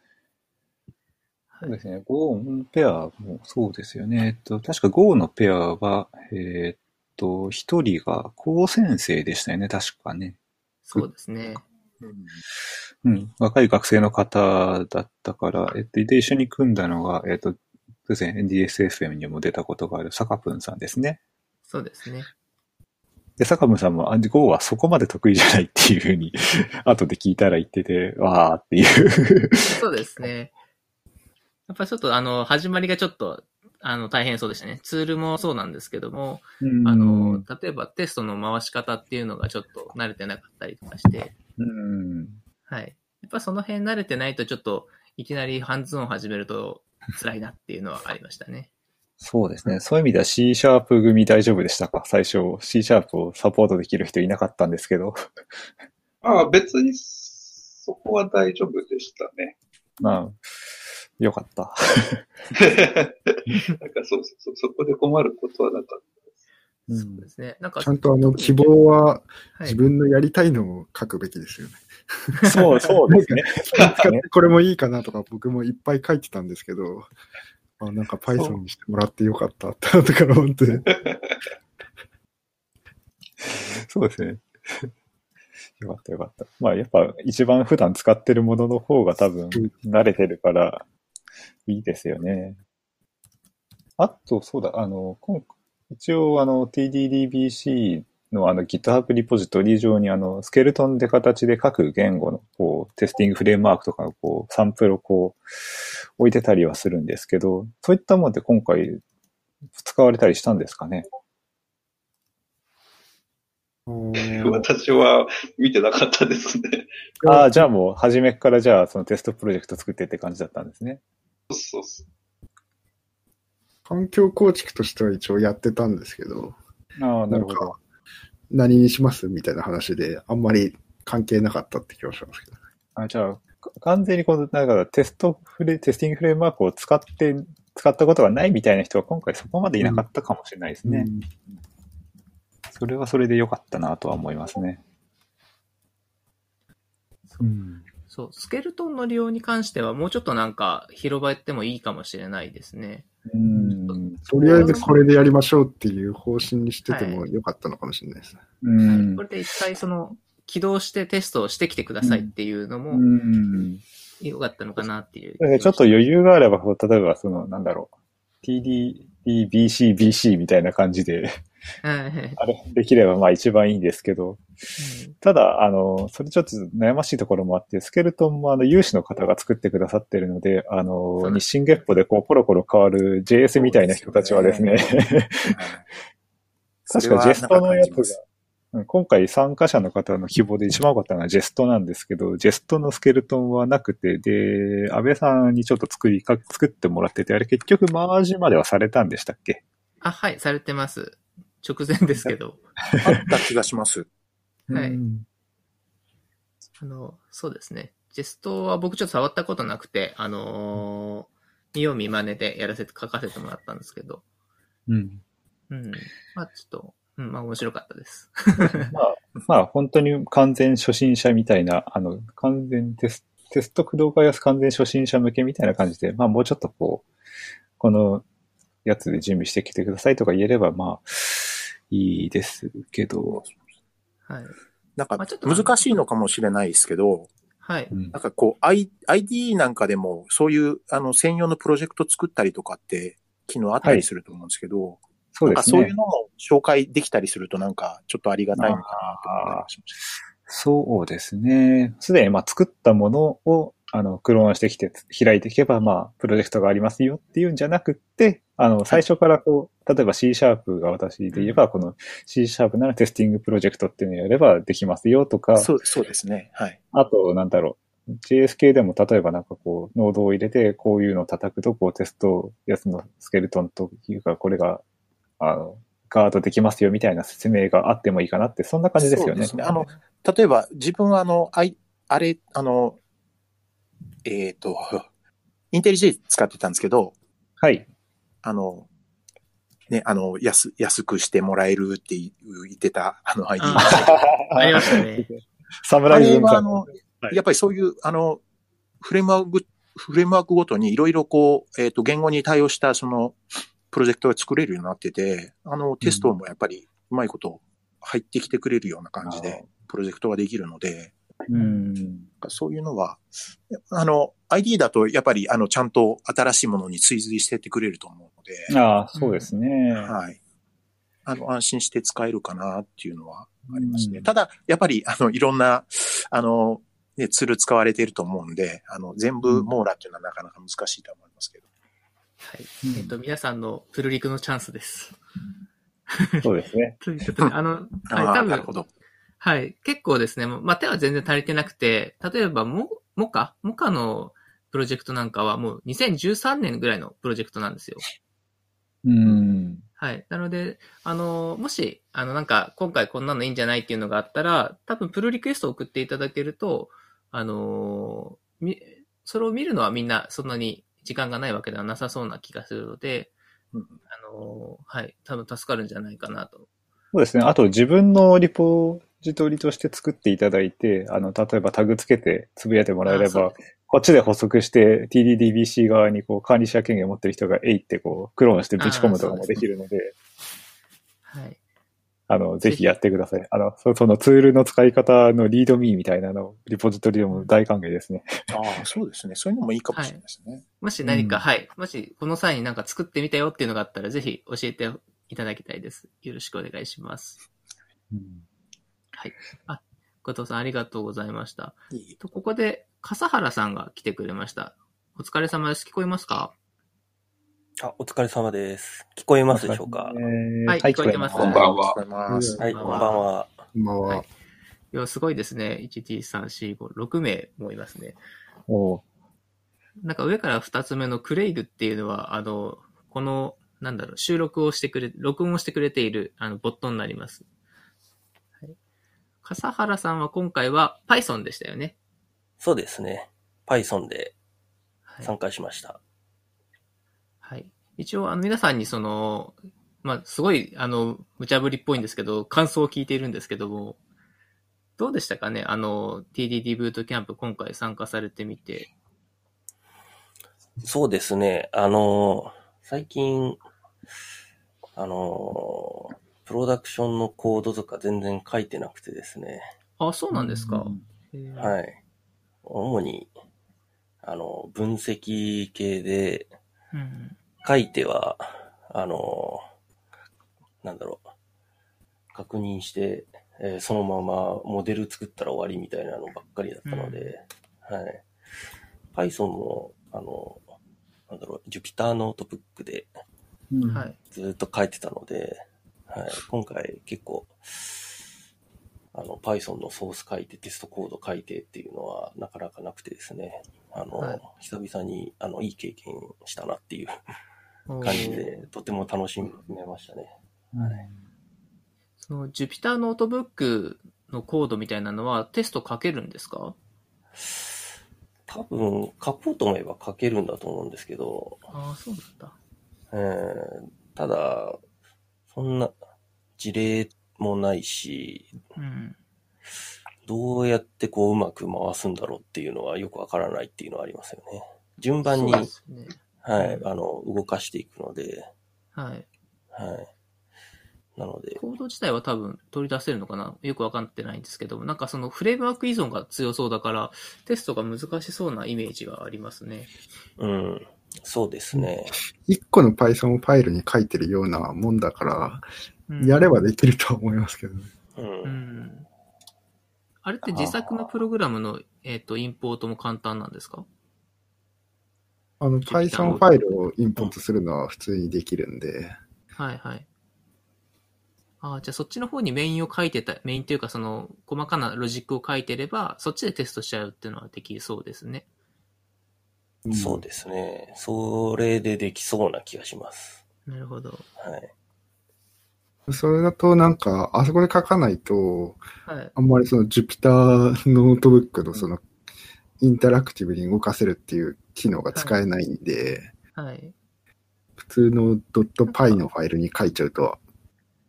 そうですね。Go ペアもそうですよね。えっと、確か Go のペアは、えーっと、一人が高先生でしたよね。確かね。そうですね。うん。若い学生の方だったから、えっと、で、一緒に組んだのが、えっと、そうですね。NDSFM にも出たことがある坂プンさんですね。そうですね。で、坂プンさんも、あ Go はそこまで得意じゃないっていうふうに、後で聞いたら言ってて、わーっていう。そうですね。やっぱりちょっとあの、始まりがちょっと、あの、大変そうでしたね。ツールもそうなんですけども、あの、例えばテストの回し方っていうのがちょっと慣れてなかったりとかして、うん。はい。やっぱその辺慣れてないとちょっと、いきなりハンズオン始めると辛いなっていうのはありましたね。そうですね。そういう意味では C シャープ組大丈夫でしたか？最初 C シャープをサポートできる人いなかったんですけど。ああ、別に、そこは大丈夫でしたね。まあ、よかった。なんかそうそうそう、そこで困ることはなかっそうですね。なんか、ちゃんとあの希望ははい自分のやりたいのを書くべきですよね。そう、そうですね。使ってこれもいいかなとか僕もいっぱい書いてたんですけど、あなんか Python にしてもらってよかったって後から思って。そうですね。よかったよかった。まあやっぱ一番普段使ってるものの方が多分慣れてるからいいですよね。あと、そうだ、あの、一応あの TDDBC のあの GitHub リポジトリ上にあのスケルトンで形で各言語のこうテスティングフレームワークとかのこうサンプルをこう置いてたりはするんですけど、そういったもので今回使われたりしたんですかね？私は見てなかったですね。ああ、じゃあもう、初めからじゃあ、そのテストプロジェクト作ってって感じだったんですね。そうそう。環境構築としては一応やってたんですけど、ああ、なるほど。何にしますみたいな話で、あんまり関係なかったって気がしますけど。あじゃあ、か完全にこの、なんかテストフレ、テスティングフレームワークを使って、使ったことがないみたいな人は今回そこまでいなかったかもしれないですね。うんそれはそれで良かったなとは思いますね。うん。そう、スケルトンの利用に関してはもうちょっとなんか広場やってもいいかもしれないですね。うん。とりあえずこれでやりましょうっていう方針にしててもよかったのかもしれないですね。うんこれで一回その、起動してテストをしてきてくださいっていうのうもん。良かったのかなっていう。ちょっと余裕があれば、例えば、その、なんだろう。TD、BC、BC みたいな感じで、はいはいあれ、できればまあ一番いいんですけど、うん。ただ、あの、それちょっと悩ましいところもあって、スケルトンもあの、有志の方が作ってくださってるので、あの、日進月歩でこう、コロコロ変わる JS みたいな人たちはですね、確かジェストのやつが、うん今回参加者の方の希望で一番多かったのはジェストなんですけど、ジェストのスケルトンはなくて、で、安倍さんにちょっと作りか、作ってもらってて、あれ結局マージまではされたんでしたっけ？あ、はい、されてます。直前ですけど。あった気がします。はいうんあの、そうですね。ジェストは僕ちょっと触ったことなくて、あのー見よう見真似でやらせて、書かせてもらったんですけど、うん。うん。まあちょっと、うん、まあ面白かったです。まあ、まあ、本当に完全初心者みたいな、あの、完全テステスト駆動開発完全初心者向けみたいな感じで、まあ、もうちょっとこう、このやつで準備してきてくださいとか言えれば、まあ、いいですけど、はい。なんかまあちょっと難しいのかもしれないですけど、はい。うんなんかこう、I、ID なんかでもそういうあの専用のプロジェクト作ったりとかって機能あったりすると思うんですけど、そうですねなんかそういう。のも紹介できたりするとなんかちょっとありがたいのかなと思ったりもしましそうですね。すでにまあ作ったものをあの、クローンしてきて開いていけば、まあ、プロジェクトがありますよっていうんじゃなくって、あの、最初からこう、例えば C シャープが私で言えば、この C シャープならテスティングプロジェクトっていうのをやればできますよとか、そう、そうですね。はい。ああと、なんだろう。JS 系でも例えばなんかこう、ノードを入れて、こういうのを叩くと、こうテストやつのスケルトンというか、これが、あの、ガードできますよみたいな説明があってもいいかなって、そんな感じですよね。そうですねあの、例えば自分はあの、あい、あれ、あの、えっ、と、インテリジェ使ってたんですけど、はい。あの、ね、あの、安、安くしてもらえるって言ってた、あの ID。あ ありましたね。あ侍れ文化の。はあの、はいやっぱりそういう、あの、フレームワーク、フレームワークごとにいろいろこう、えっ、と、言語に対応したその、プロジェクトが作れるようになってて、あの、テストもやっぱりうまいこと入ってきてくれるような感じで、プロジェクトができるので、うん。そういうのは、あの、ID だとやっぱり、あの、ちゃんと新しいものに追随してってくれると思うので、ああ、そうですね。はい。あの、安心して使えるかなっていうのはありますね。うんただ、やっぱり、あの、いろんな、あの、ね、ツール使われていると思うんで、あの、全部網羅っていうのはなかなか難しいと思いますけど。はい。えっと、皆さんのプルリクのチャンスです。そうですね。ということで、あの、はい、あ多分、あなるほど。はい。結構ですね、まあ、手は全然足りてなくて、例えば、モ、モカ？モカのプロジェクトなんかはもう2013年ぐらいのプロジェクトなんですよ。うん。はい。なので、あの、もし、あの、なんか、今回こんなのいいんじゃないっていうのがあったら、多分、プルリクエストを送っていただけると、あの、み、それを見るのはみんなそんなに時間がないわけではなさそうな気がするので、うんあの、はい。多分助かるんじゃないかなと。そうですね。あと自分のリポジトリとして作っていただいて、あの、例えばタグつけてつぶやいてもらえればこっちで補足して TDDBC 側にこう管理者権限を持ってる人がえいってこうクローンしてぶち込むとかもできるので、はい。あの、ぜひやってください。あの、そそのツールの使い方のリードミーみたいなのをリポジトリでも大歓迎ですね。ああ、そうですね。そういうのもいいかもしれないですね。もし何か、うんはい。もし、この際になんか作ってみたよっていうのがあったら、ぜひ教えていただきたいです。よろしくお願いします。はい。あ、後藤さんありがとうございました。いいと、ここで、笠原さんが来てくれました。お疲れ様です。聞こえますか？あ、お疲れ様です。聞こえますでしょうか？えーはい聞こえてますこんばんは。はい、こんばんは。こんばんは。はいいや、すごいですね。1、2、3、4、5、6名もいますね。おなんか上から2つ目のクレイグっていうのは、あの、この、なんだろう、収録をしてくれ、録音をしてくれている、あの、ボットになります。はい。笠原さんは今回は Python でしたよね。そうですね。Python ではい。参加しました。はい。一応、あの、皆さんにその、まあ、すごい、あの、無茶ぶりっぽいんですけど、感想を聞いているんですけども、どうでしたかね？あの、TDD ブートキャンプ今回参加されてみて。そうですね。あの、最近、あの、プロダクションのコードとか全然書いてなくてですね。あ、そうなんですか。はい。主に、あの、分析系で、うん。書いては、あの、なんだろう、確認して、えーそのままモデル作ったら終わりみたいなのばっかりだったので、はい。Python も、あの、なんだろう、Jupyter ノートブックで。ずっと書いてたので、はい。今回結構、あの、Python のソース書いて、テストコード書いてっていうのはなかなかなくてですね、あの、はい。久々に、あの、いい経験したなっていう感じで、とても楽しめましたね。その Jupyter Notebookのコードみたいなのはテスト書けるんですか？多分、書こうと思えば書けるんだと思うんですけど、ああ、そうなんだ。えーただ、そんな事例もないし、うん。どうやってこううまく回すんだろうっていうのはよくわからないっていうのはありますよね。順番に、ね。はい、あの、動かしていくので、はい。はい。なので、コード自体は多分取り出せるのかな？よくわかってないんですけど、なんかそのフレームワーク依存が強そうだから、テストが難しそうなイメージがありますね。うん、そうですね。一個の Python ファイルに書いてるようなもんだから、うんやればできるとは思いますけどね。う。うんん。あれって自作のプログラムの、えっ、と、インポートも簡単なんですか？あの、Python ファイルをインポートするのは普通にできるんで、はいはい。ああ、じゃあそっちの方にメインを書いてた、メインというかその細かなロジックを書いてれば、そっちでテストしちゃうっていうのはできそうですね。んそうですね。それでできそうな気がします。なるほど。はい。それだとなんか、あそこで書かないと、はい。あんまりその Jupyter ノートブックのその、インタラクティブに動かせるっていう機能が使えないんで、はい。普通の .py のファイルに書いちゃうと、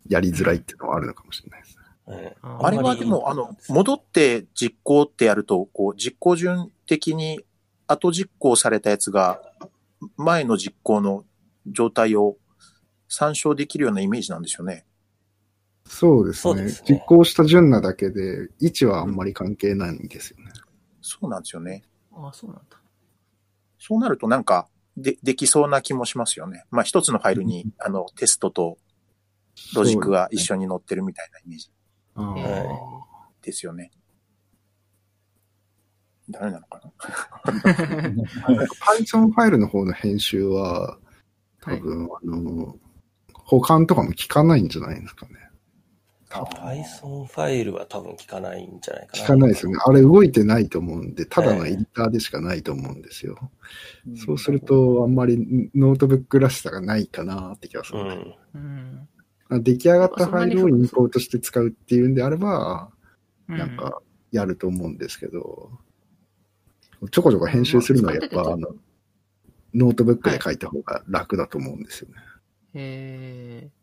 やりづらいっていうのはあるのかもしれないですね。はいああれはでも、あの、戻って実行ってやると、こう、実行順的に後実行されたやつが、前の実行の状態を参照できるようなイメージなんですよね。そうですね。すね実行した順なだけで、位置はあんまり関係ないんですよね。そうなんですよね。あ、そうなんだ。そうなるとなんか、で、できそうな気もしますよね。まあ、一つのファイルに、あの、テストとロジックが一緒に載ってるみたいなイメージあーえですよね。誰なのかな？Python ファイルの方の編集は、多分、あの、補完とかも効かないんじゃないですかね。Python ファイルは多分効かないんじゃないかな。効かないですよね。あれ動いてないと思うんで、ただのエディターでしかないと思うんですよ。そうすると、あんまりノートブックらしさがないかなって気がする。うん。うん。出来上がったファイルをインポートして使うっていうんであれば、うん、なんか、やると思うんですけど、ちょこちょこ編集するのはやっぱ、あの、ノートブックで書いた方が楽だと思うんですよね。えー、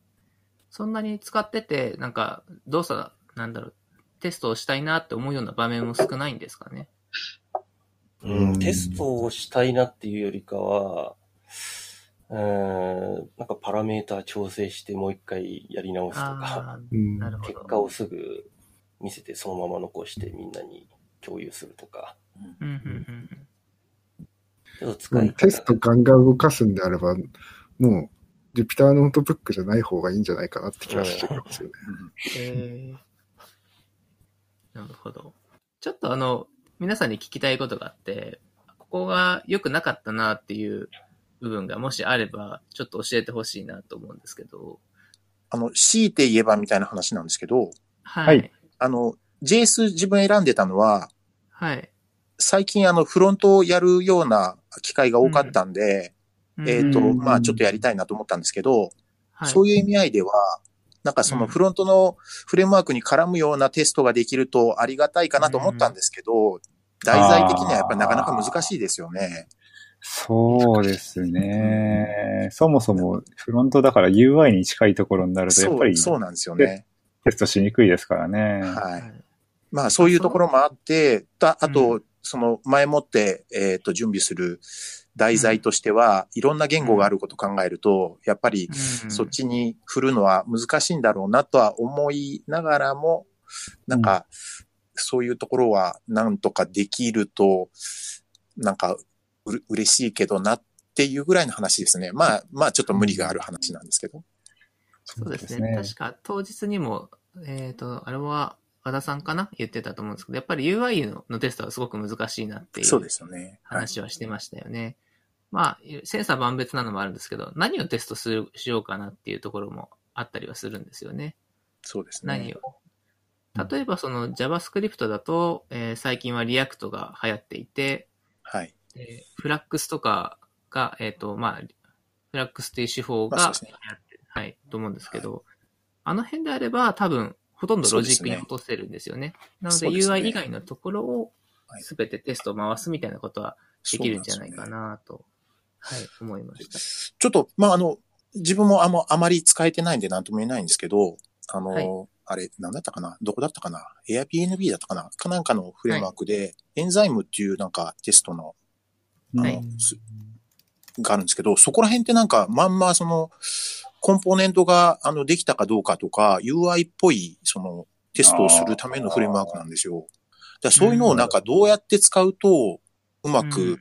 そんなに使ってて、なんか、動作、なんだろう、テストをしたいなって思うような場面も少ないんですかね。うん、テストをしたいなっていうよりかは、うーん、なんかパラメータ調整してもう一回やり直すとか。結果をすぐ見せてそのまま残してみんなに共有するとか、うん、うん、うん。テストガンガン動かすんであれば、もう、Jupyter ノートブックじゃない方がいいんじゃないかなって気がしてるんですよね。えー、なるほど。ちょっとあの、皆さんに聞きたいことがあって、ここが良くなかったなっていう部分がもしあれば、ちょっと教えてほしいなと思うんですけど。あの、強いて言えばみたいな話なんですけど、はい。はいあの、JS 自分選んでたのは、はい。最近あの、フロントをやるような機会が多かったんで、えっ、と、うんまあちょっとやりたいなと思ったんですけど、はい、そういう意味合いでは、なんかそのフロントのフレームワークに絡むようなテストができるとありがたいかなと思ったんですけど、題材的にはやっぱりなかなか難しいですよね。そうですね。そもそもフロントだから UI に近いところになると、やっそう、ぱりそうなんですよね。テストしにくいですからね。は。はいい。まあそういうところもあって、たあうと、その前もって、えっ、と、準備する題材としては、いろんな言語があることを考えると、やっぱりうんそっちに振るのは難しいんだろうなとは思いながらも、なんか、そういうところはなんとかできると、なんか、うれ嬉しいけどなっていうぐらいの話ですね。まあ、まあちょっと無理がある話なんですけど。そうですね。確か当日にも、えっ、と、あれは和田さんかな言ってたと思うんですけど、やっぱり UI ののテストはすごく難しいなっていうそうですよね。はい。話はしてましたよね。まあ、センサー万別なのもあるんですけど、何をテストするしようかなっていうところもあったりはするんですよね。そうです何ね。を。例えばその JavaScript だと、えー最近は React が流行っていて、はい。でフラックスとかが、えっ、と、まあ、フラックスっていう手法が流行って、はい、と思うんですけど、あの辺であれば多分、ほとんどロジックに落とせるんですよね。なので UI 以外のところをはいすべてテストを回すみたいなことはできるんじゃないかなと、はい、思いました。ちょっと、まあ、あの、自分もあんまあまり使えてないんで何とも言えないんですけど、あの、はい。あれ、なんだったかな？どこだったかな ?Airbnb だったかな？かなんかのフレームワークで、エンザイムっていうなんかテストの、あの、はい。すがあるんですけど、そこら辺ってなんか、まんまその、コンポーネントが、あの、できたかどうかとか、UI っぽい、その、テストをするためのフレームワークなんですよ。だそういうのをなんかど。うやって使うと、うまく、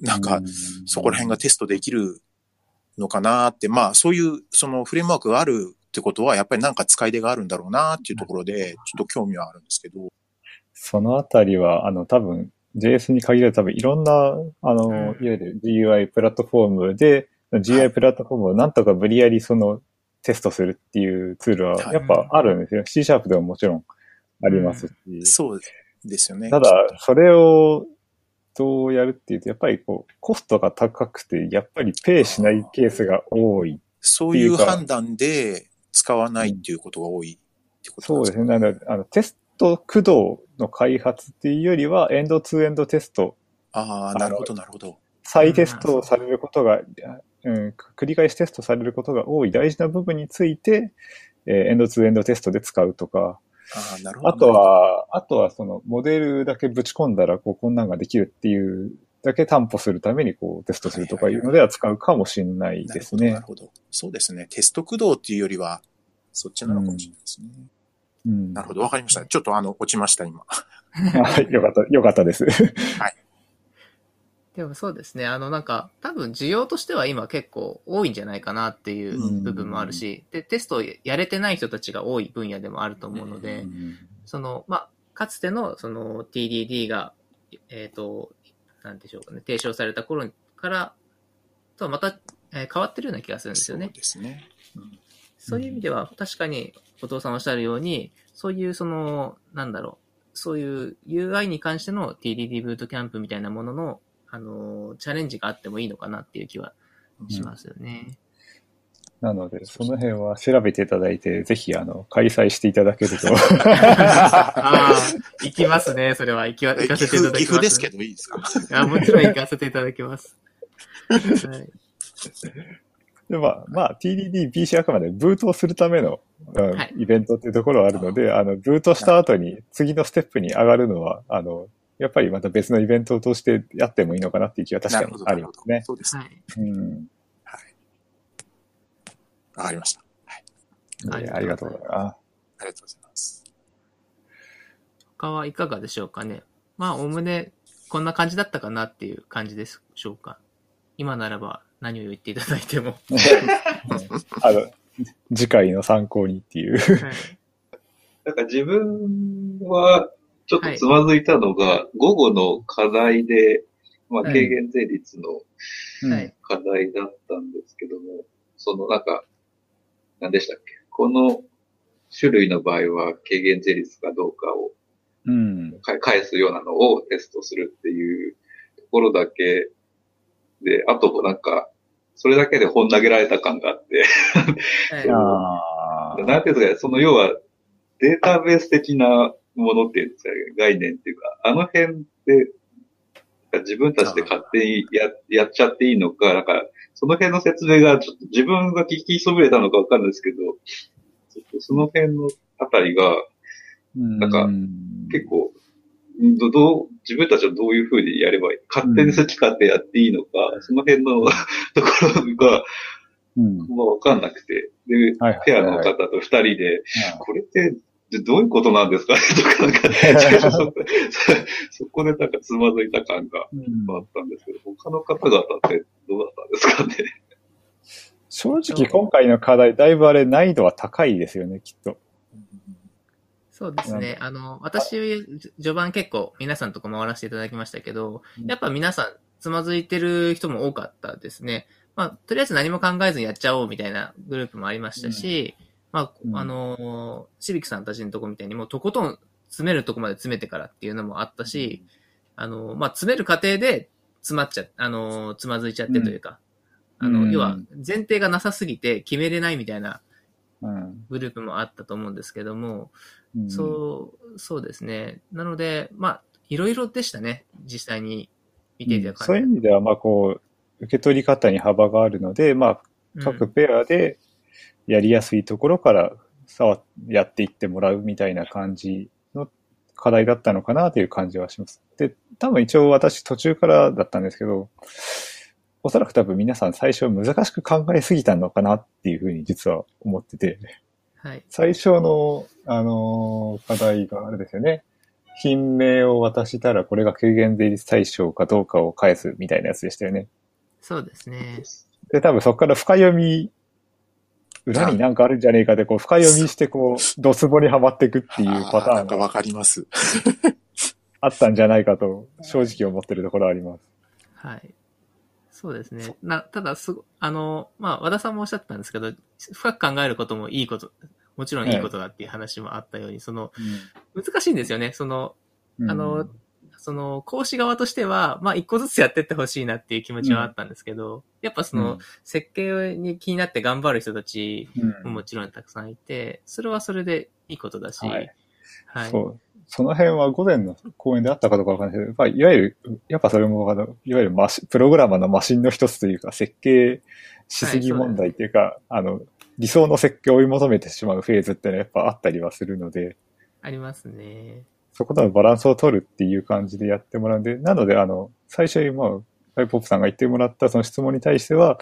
なんか、そこら辺がテストできるのかなって、まあそういうそのフレームワークがあるってことは、やっぱりなんか使い手があるんだろうなっていうところで、ちょっと興味はあるんですけど、そのあたりは、あの、多分、JS に限らず多分いろんな、あの、うんいわゆる GUI プラットフォームで、GUI プラットフォームをなんとか無理やりそのテストするっていうツールははい。やっぱあるんですよ。C シャープでももちろんありますし。そうですよね。ただ、それをどうやるっていうと、やっぱりこう、コストが高くて、やっぱりペイしないケースが多い。そういう判断で使わないっていうことが多いってことですか？そうですね。なので、あの、テスト駆動の開発っていうよりは、エンドツーエンドテスト、ああ、なるほど、なるほど。再テストをされることが、うん、繰り返しテストされることが多い大事な部分について、えーエンドツーエンドテストで使うとか、ああ、なるほど。あと、は、あとはそのモデルだけぶち込んだら、こう、こんなんができるっていうだけ担保するために、こう、テストするとかいうのでは使うかもしれないですなるなねる。ほど。そうですね。テスト駆動っていうよりは、そっちなのかもしれないですね。うん。なるほど、わかりました。ちょっとあの、落ちました、今。はい、よかった、よかったです。でもそうですね。あの、なんか、多分需要としては今結構多いんじゃないかなっていう部分もあるし、で、テストをやれてない人たちが多い分野でもあると思うので、その、まあ、かつての、その TDD が、えっ、と、なんでしょうかね、提唱された頃から、とはまた、えー変わってるような気がするんですよねそう。ですね。そういう意味では、確かに、お父さんおっしゃるように、そういう、その、なんだろう、そういう UI に関しての TDD ブートキャンプみたいなものの、あのー、チャレンジがあってもいいのかなっていう気はしますよね。なので、その辺は調べていただいて、ぜひ、あの、開催していただけると。ああ、行きますね、それは。行きわ行かせていただきます。岐阜ですけどいいですか？あもちろん行かせていただきます。はい、でまあ、まあ、TDD、BC あくまでブートをするための、うんはいイベントっていうところはあるので、あの、ブートした後に次のステップに上がるのは、あの、やっぱりまた別のイベントとしてやってもいいのかなっていう気は確かにありますね。そうですね。はい。うん。わかりました。はいありがとうございます。ありがとうございます。他はいかがでしょうかね。まあ、おおむね、こんな感じだったかなっていう感じでしょうか。今ならば何を言っていただいても。あの、次回の参考にっていう。はいなんか自分は、ちょっとつまずいたのが、午後の課題で、まあ、はい軽減税率のはい。課題だったんですけども、そのなんか、何でしたっけ？この種類の場合は軽減税率かどうかをうん。か返すようなのをテストするっていうところだけで、あとなんか、それだけで本投げられた感があって、はい。なんていうかね、その要はデータベース的なものっていう概念っていうか、あの辺で自分たちで勝手にややっちゃっていいのか、なんか、その辺の説明がちょっと自分が聞きそびれたのかわかんないですけど、ちょっとその辺のあたりがなんか結構、んどどう、自分たちはどういうふうにやればいい勝手に好き勝手やっていいのか、その辺の ところが、うん、まあわかんなくて、で、はいはいペアの方と二人で、これって、でどういうことなんですかね？とか、なんか、そこそこでなんかつまずいた感がうんあったんですけど、他の方々ってどうだったんですかね？正直今回の課題、だいぶあれ難易度は高いですよね、きっと。そうですね。あの、私、序盤結構皆さんとこ回らせていただきましたけど、やっぱ皆さんつまずいてる人も多かったですね。まあ、とりあえず何も考えずにやっちゃおうみたいなグループもありましたし、まうんあ、あの、シビックさんたちのとこみたいにもうとことん詰めるとこまで詰めてからっていうのもあったし、あの、まあ、詰める過程で詰まっちゃ、あの、つまずいちゃってというか、あの、うん。要は前提がなさすぎて決めれないみたいなうん。グループもあったと思うんですけども、うん。そう、そうですね。なので、まあ、いろいろでしたね。実際に見ていた感じ。そういう意味では、まあこう、受け取り方に幅があるので、まあ、うん。各ペアでやりやすいところからさやっていってもらうみたいな感じの課題だったのかなという感じはします。で、多分一応私途中からだったんですけど、おそらく多分皆さん最初難しく考えすぎたのかなっていうふうに実は思ってて、はい。最初の、あのー課題があれですよね。品名を渡したらこれが軽減税率対象かどうかを返すみたいなやつでしたよね。そうですね。で、多分そこから深読み裏になんかあるんじゃねえかで、こう、深読みして、こう、ドツボにはまっていくっていうパターンがあなんかわかります。あったんじゃないかと、正直思ってるところはあります。はい。そうですね。な、ただ、すご、あの、まあ、和田さんもおっしゃってたんですけど、深く考えることもいいこと、もちろんいいことだっていう話もあったように、その、難しいんですよね。その、うんあの、その、講師側としては、まあ、一個ずつやってってほしいなっていう気持ちはあったんですけど、やっぱその、設計に気になって頑張る人たちうんももちろんたくさんいて、それはそれでいいことだし、はいはい。そう。その辺は午前の講演であったかどうかわかんないけど、やっぱりいわゆる、やっぱそれもあの、いわゆるマシプログラマーのマシンの一つというか、設計しすぎ問題っていうか、あの、理想の設計を追い求めてしまうフェーズっていうのはやっぱあったりはするので、ありますね。そことのバランスを取るっていう感じでやってもらうんで、なので、あの、最初にまあ、ハイポップさんが言ってもらったその質問に対しては、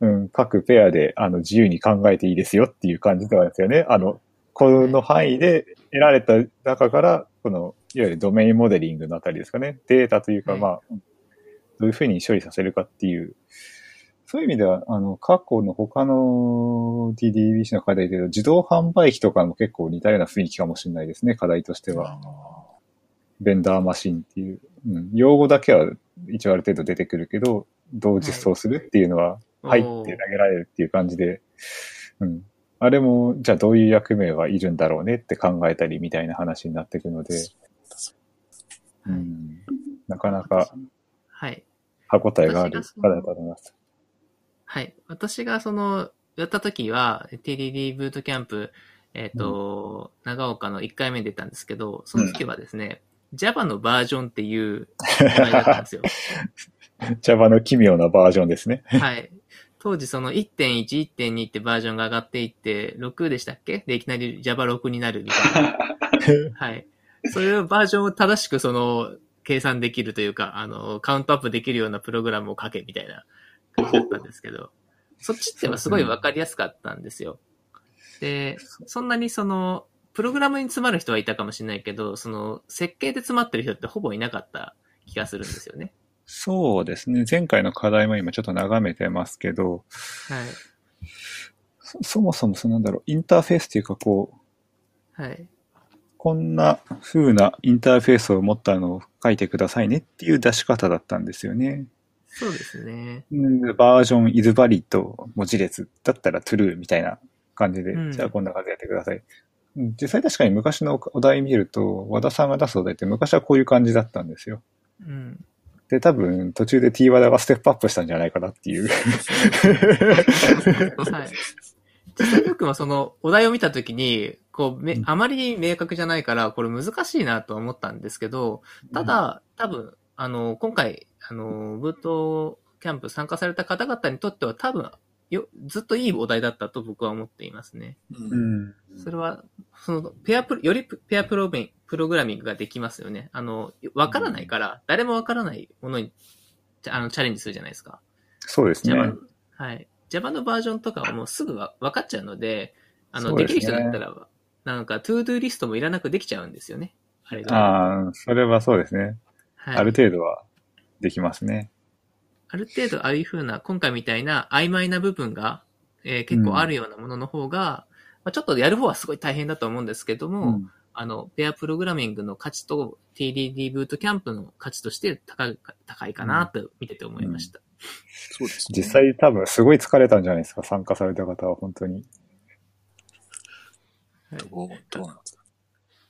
うん、各ペアで、あの、自由に考えていいですよっていう感じではですよね。あの、この範囲で得られた中から、この、いわゆるドメインモデリングのあたりですかね。データというか、はいまあ、どういうふうに処理させるかっていう、そういう意味では、あの、過去の他の TDBC の課題で自動販売機とかも結構似たような雰囲気かもしれないですね、課題としては。ベンダーマシンっていう、うん、用語だけは一応ある程度出てくるけど、どう実装するっていうのは、はいって投げられるっていう感じで、うん。あれも、じゃあどういう役目はいるんだろうねって考えたりみたいな話になっていくので、うん、なかなかはい。歯応えがある課題だと思います。はい。私がその、やった時は、TDD ブートキャンプ、えっ、と、長岡の1回目に出たんですけど、その時はですね、Java のバージョンっていう 名前だったんですよ。Java の奇妙なバージョンですね。はい。当時その1.1、1.2ってバージョンが上がっていって、6でしたっけ？で、いきなり Java6 になるみたいな。はい。そういうバージョンを正しくその、計算できるというか、あの、カウントアップできるようなプログラムを書けみたいなったんですけど、そっちってはすごいわかりやすかったんですよ。で、そんなにその、プログラムに詰まる人はいたかもしれないけど、その、設計で詰まってる人ってほぼいなかった気がするんですよね。そうですね。前回の課題も今ちょっと眺めてますけど、はい。そそもそもそのなんだろう、インターフェースっていうかこう、はい。こんな風なインターフェースを持ったのを書いてくださいねっていう出し方だったんですよね。そうですね。うんバージョン is valid 文字列だったら true みたいな感じで、うんじゃあこんな感じでやってください。うん実際確かに昔のお題見ると、和田さんが出すお題って昔はこういう感じだったんですよ。うん。で、多分途中で T 和田がステップアップしたんじゃないかなっていう。はい。実際僕もそのお題を見たときに、こう、め、あまりに明確じゃないから、これ難しいなとは思ったんですけど、ただ、多分、あの、今回、あの、ブートキャンプ参加された方々にとっては多分、よ、ずっといいお題だったと僕は思っていますね。うんそれは、その、ペアプロ、よりペアプログラミングプログラミングができますよね。あの、わからないから、誰もわからないものに、あの、チャレンジするじゃないですか。そうですね。Java、はい。Java のバージョンとかはもうすぐわ分かっちゃうので、あの、でねですきる人だったら、なんか、 ToDo リストもいらなくできちゃうんですよね。あれが。ああ、それはそうですね。はい、ある程度はできますね。ある程度ああいう風な、今回みたいな曖昧な部分が、えー結構あるようなものの方が、まあ、ちょっとやる方はすごい大変だと思うんですけども、うんあの、ペアプログラミングの価値と TDD ブートキャンプの価値として高いか高いかなと見てて思いました。そうですね。実際多分すごい疲れたんじゃないですか、参加された方は本当に。どうどうなんですか？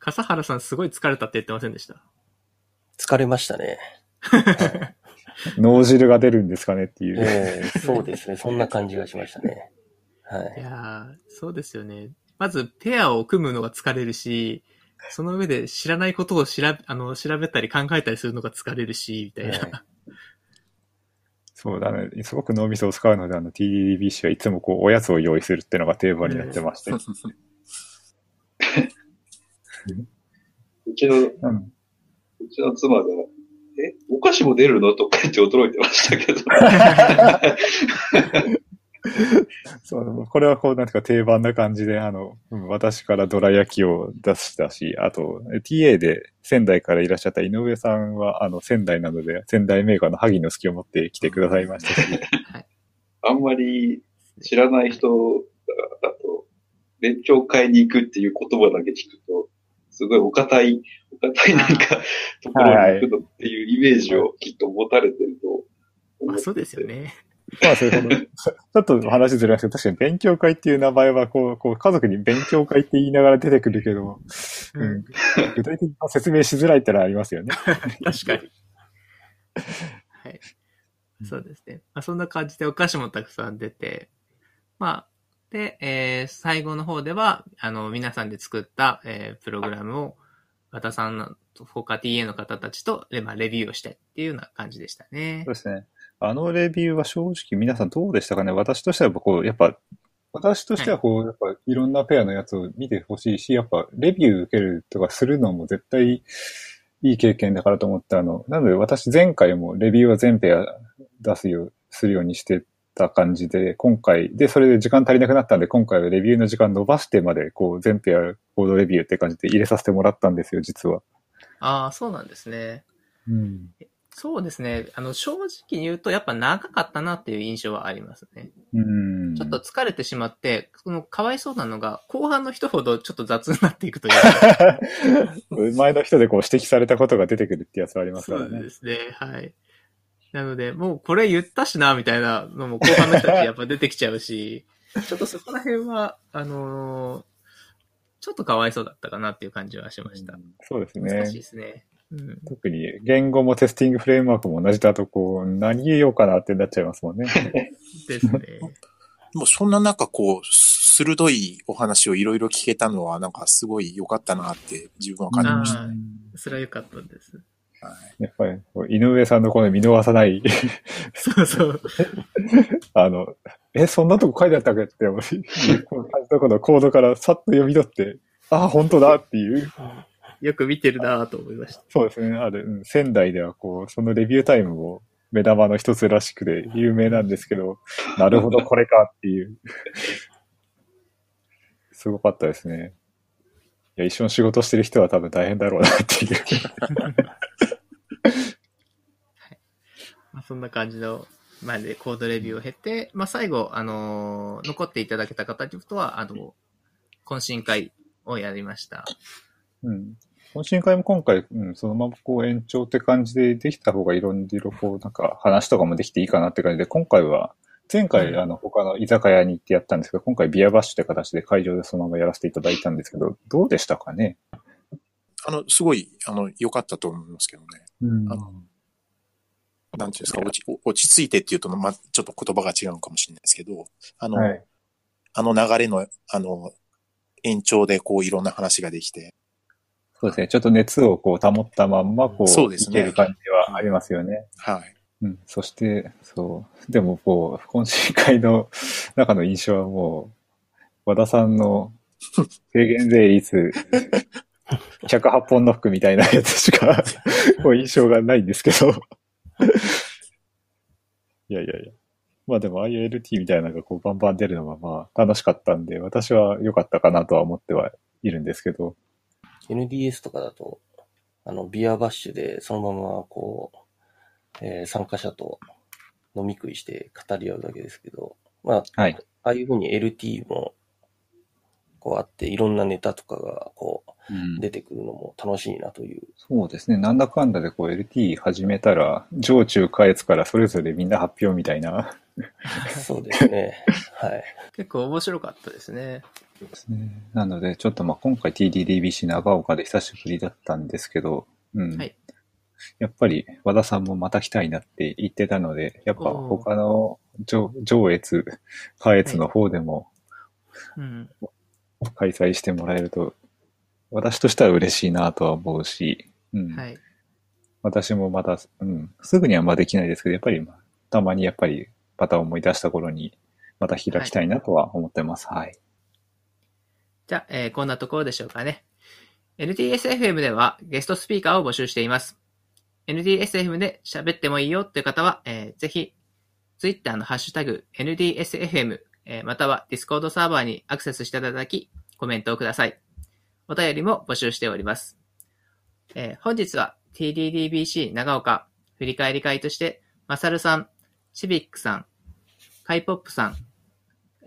笠原さんすごい疲れたって言ってませんでした？疲れましたね。脳汁が出るんですかねっていう。ええそうですね。そんな感じがしましたね。はいい。やー、そうですよね。まず、ペアを組むのが疲れるし、その上で知らないことを調べ、あの、調べたり考えたりするのが疲れるし、みたいな。はいそうだね。すごく脳みそを使うので、あの TDBC はいつもこうおやつを用意するっていうのが定番になってまして。うちの、ううんちの妻が、え、お菓子も出るの？とか言って驚いてましたけど。そう、これはこう、なんていうか定番な感じで、あの、うん私からドラ焼きを出したし、あと、TA で仙台からいらっしゃった井上さんは、あの、仙台なので、仙台メーカーの萩の好きを持って来てくださいましたし、あんまり知らない人がだと、勉強会に行くっていう言葉だけ聞くと、すごいお堅い、お堅いなんか、ところに行くのっていうイメージをきっと持たれてると思っててまあそうですよ。ね。まあ、それほど、ちょっと話ずれますけど、確かに勉強会っていう名前は、こう、こう、家族に勉強会って言いながら出てくるけど、うん、具体的に説明しづらいってのはありますよね。確かに。はい。そうですね。まあ、そんな感じでお菓子もたくさん出て、まあ、で、えー最後の方では、あの、皆さんで作った、えープログラムを、和田さんの、他 TA の方たちと、でまあ、レビューをしてっていうような感じでしたねそう。ですね。あのレビューは正直皆さんどうでしたかね？私としてはやっぱこう、やっぱ、私としてはこう、やっぱいろんなペアのやつを見てほしいし、やっぱレビュー受けるとかするのも絶対いい経験だからと思って、あの、なので私前回もレビューは全ペア出すよう、するようにしてた感じで、今回、で、それで時間足りなくなったんで、今回はレビューの時間伸ばしてまで、こう、全ペアコードレビューって感じで入れさせてもらったんですよ、実は。ああ、そうなんですね。うん。そうですね。あの、正直に言うと、やっぱ長かったなっていう印象はありますね。うん。ちょっと疲れてしまって、その、かわいそうなのが、後半の人ほどちょっと雑になっていくというか。前の人でこう指摘されたことが出てくるってやつはありますからねそうで。すね。はい。なので、もうこれ言ったしな、みたいなのも後半の人たちやっぱ 出てきちゃうし、ちょっとそこら辺は、あのーちょっとかわいそうだったかなっていう感じはしました。そうです難しいねで。すね。うん。特に言語もテスティングフレームワークも同じだと、こう、何言おうかなってなっちゃいますもんね。ですね。もうそんな中こう、鋭いお話をいろいろ聞けたのはなんかすごい良かったなって自分は感じました。ああ、それは良かったです。やっぱり、井上さんのこの見逃さない、そうそう。あの、え、そんなとこ書いてあったっけって、この感じのこのコードからさっと読み取って、ああ、本当だっていう。よく見てるなぁと思いました。そうですね。ある、うん仙台ではこう、そのレビュータイムも目玉の一つらしくて有名なんですけど、なるほど、これかっていう。すごかったですね。いや、一緒に仕事してる人は多分大変だろうなっていう。まあ、そんな感じの、まあ、で、コードレビューを経て、まあ、最後、あのー残っていただけた方とは、あの、懇親会をやりました。うん。懇親会も今回、うん、そのままこう延長って感じでできた方がいろいろこう、なんか話とかもできていいかなって感じで、今回は、前回うんあの他の居酒屋に行ってやったんですけど、今回ビアバッシュって形で会場でそのままやらせていただいたんですけど、どうでしたかね？あの、すごい、あの、良かったと思いますけどね。うんあのなんていうんですか、落ち落ち着いてっていうと、まあ、ちょっと言葉が違うのかもしれないですけど、あの、はい。あの流れの、あの、延長でこういろんな話ができて、そうですね。ちょっと熱をこう保ったまんま、こう、そうですねいける感じはありますよね。はい。うん。そして、そう。でもこう、懇親会の中の印象はもう、和田さんの軽減税率、108本ノックみたいなやつしか、こう印象がないんですけど。いやいやいや。まあでも ILT みたいなのがこうバンバン出るのはまあ楽しかったんで、私は良かったかなとは思ってはいるんですけど。NDS とかだと、あの、ビアバッシュでそのままこう、えー参加者と飲み食いして語り合うだけですけど、まあ、はい。ああいうふうに LT も、こうあって、いろんなネタとかが、こう、出てくるのも楽しいなという。そうですね。なんだかんだでこう LT 始めたら、上中下越からそれぞれみんな発表みたいな。そうですね。はい。結構面白かったですね。ですね。なので、ちょっとまあ今回 TDDBC 長岡で久しぶりだったんですけど、うん。はいやっぱり和田さんもまた来たいなって言ってたので、やっぱ他の上上越、下越の方でもうん。開催してもらえると、私としては嬉しいなとは思うし、うん。はい。私もまた、うん、すぐにはまあできないですけど、やっぱり、たまにやっぱり、また思い出した頃に、また開きたいなとは思ってます。はい。じゃあ、えーこんなところでしょうかね。NTSFM ではゲストスピーカーを募集しています。NTSFM で喋ってもいいよっていう方は、えーぜひ、Twitter のハッシュタグ NTSFM、えーまたは Discord サーバーにアクセスしていただき、コメントをください。お便りも募集しております。えー本日は TDDBC 長岡振り返り会として、まさるさん、シビックさん、カイポップさん、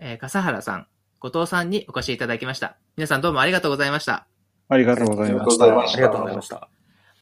えー笠原さん、後藤さんにお越しいただきました。皆さんどうもありがとうございました。ありがとうございました。ありがとうございましありがとうございました。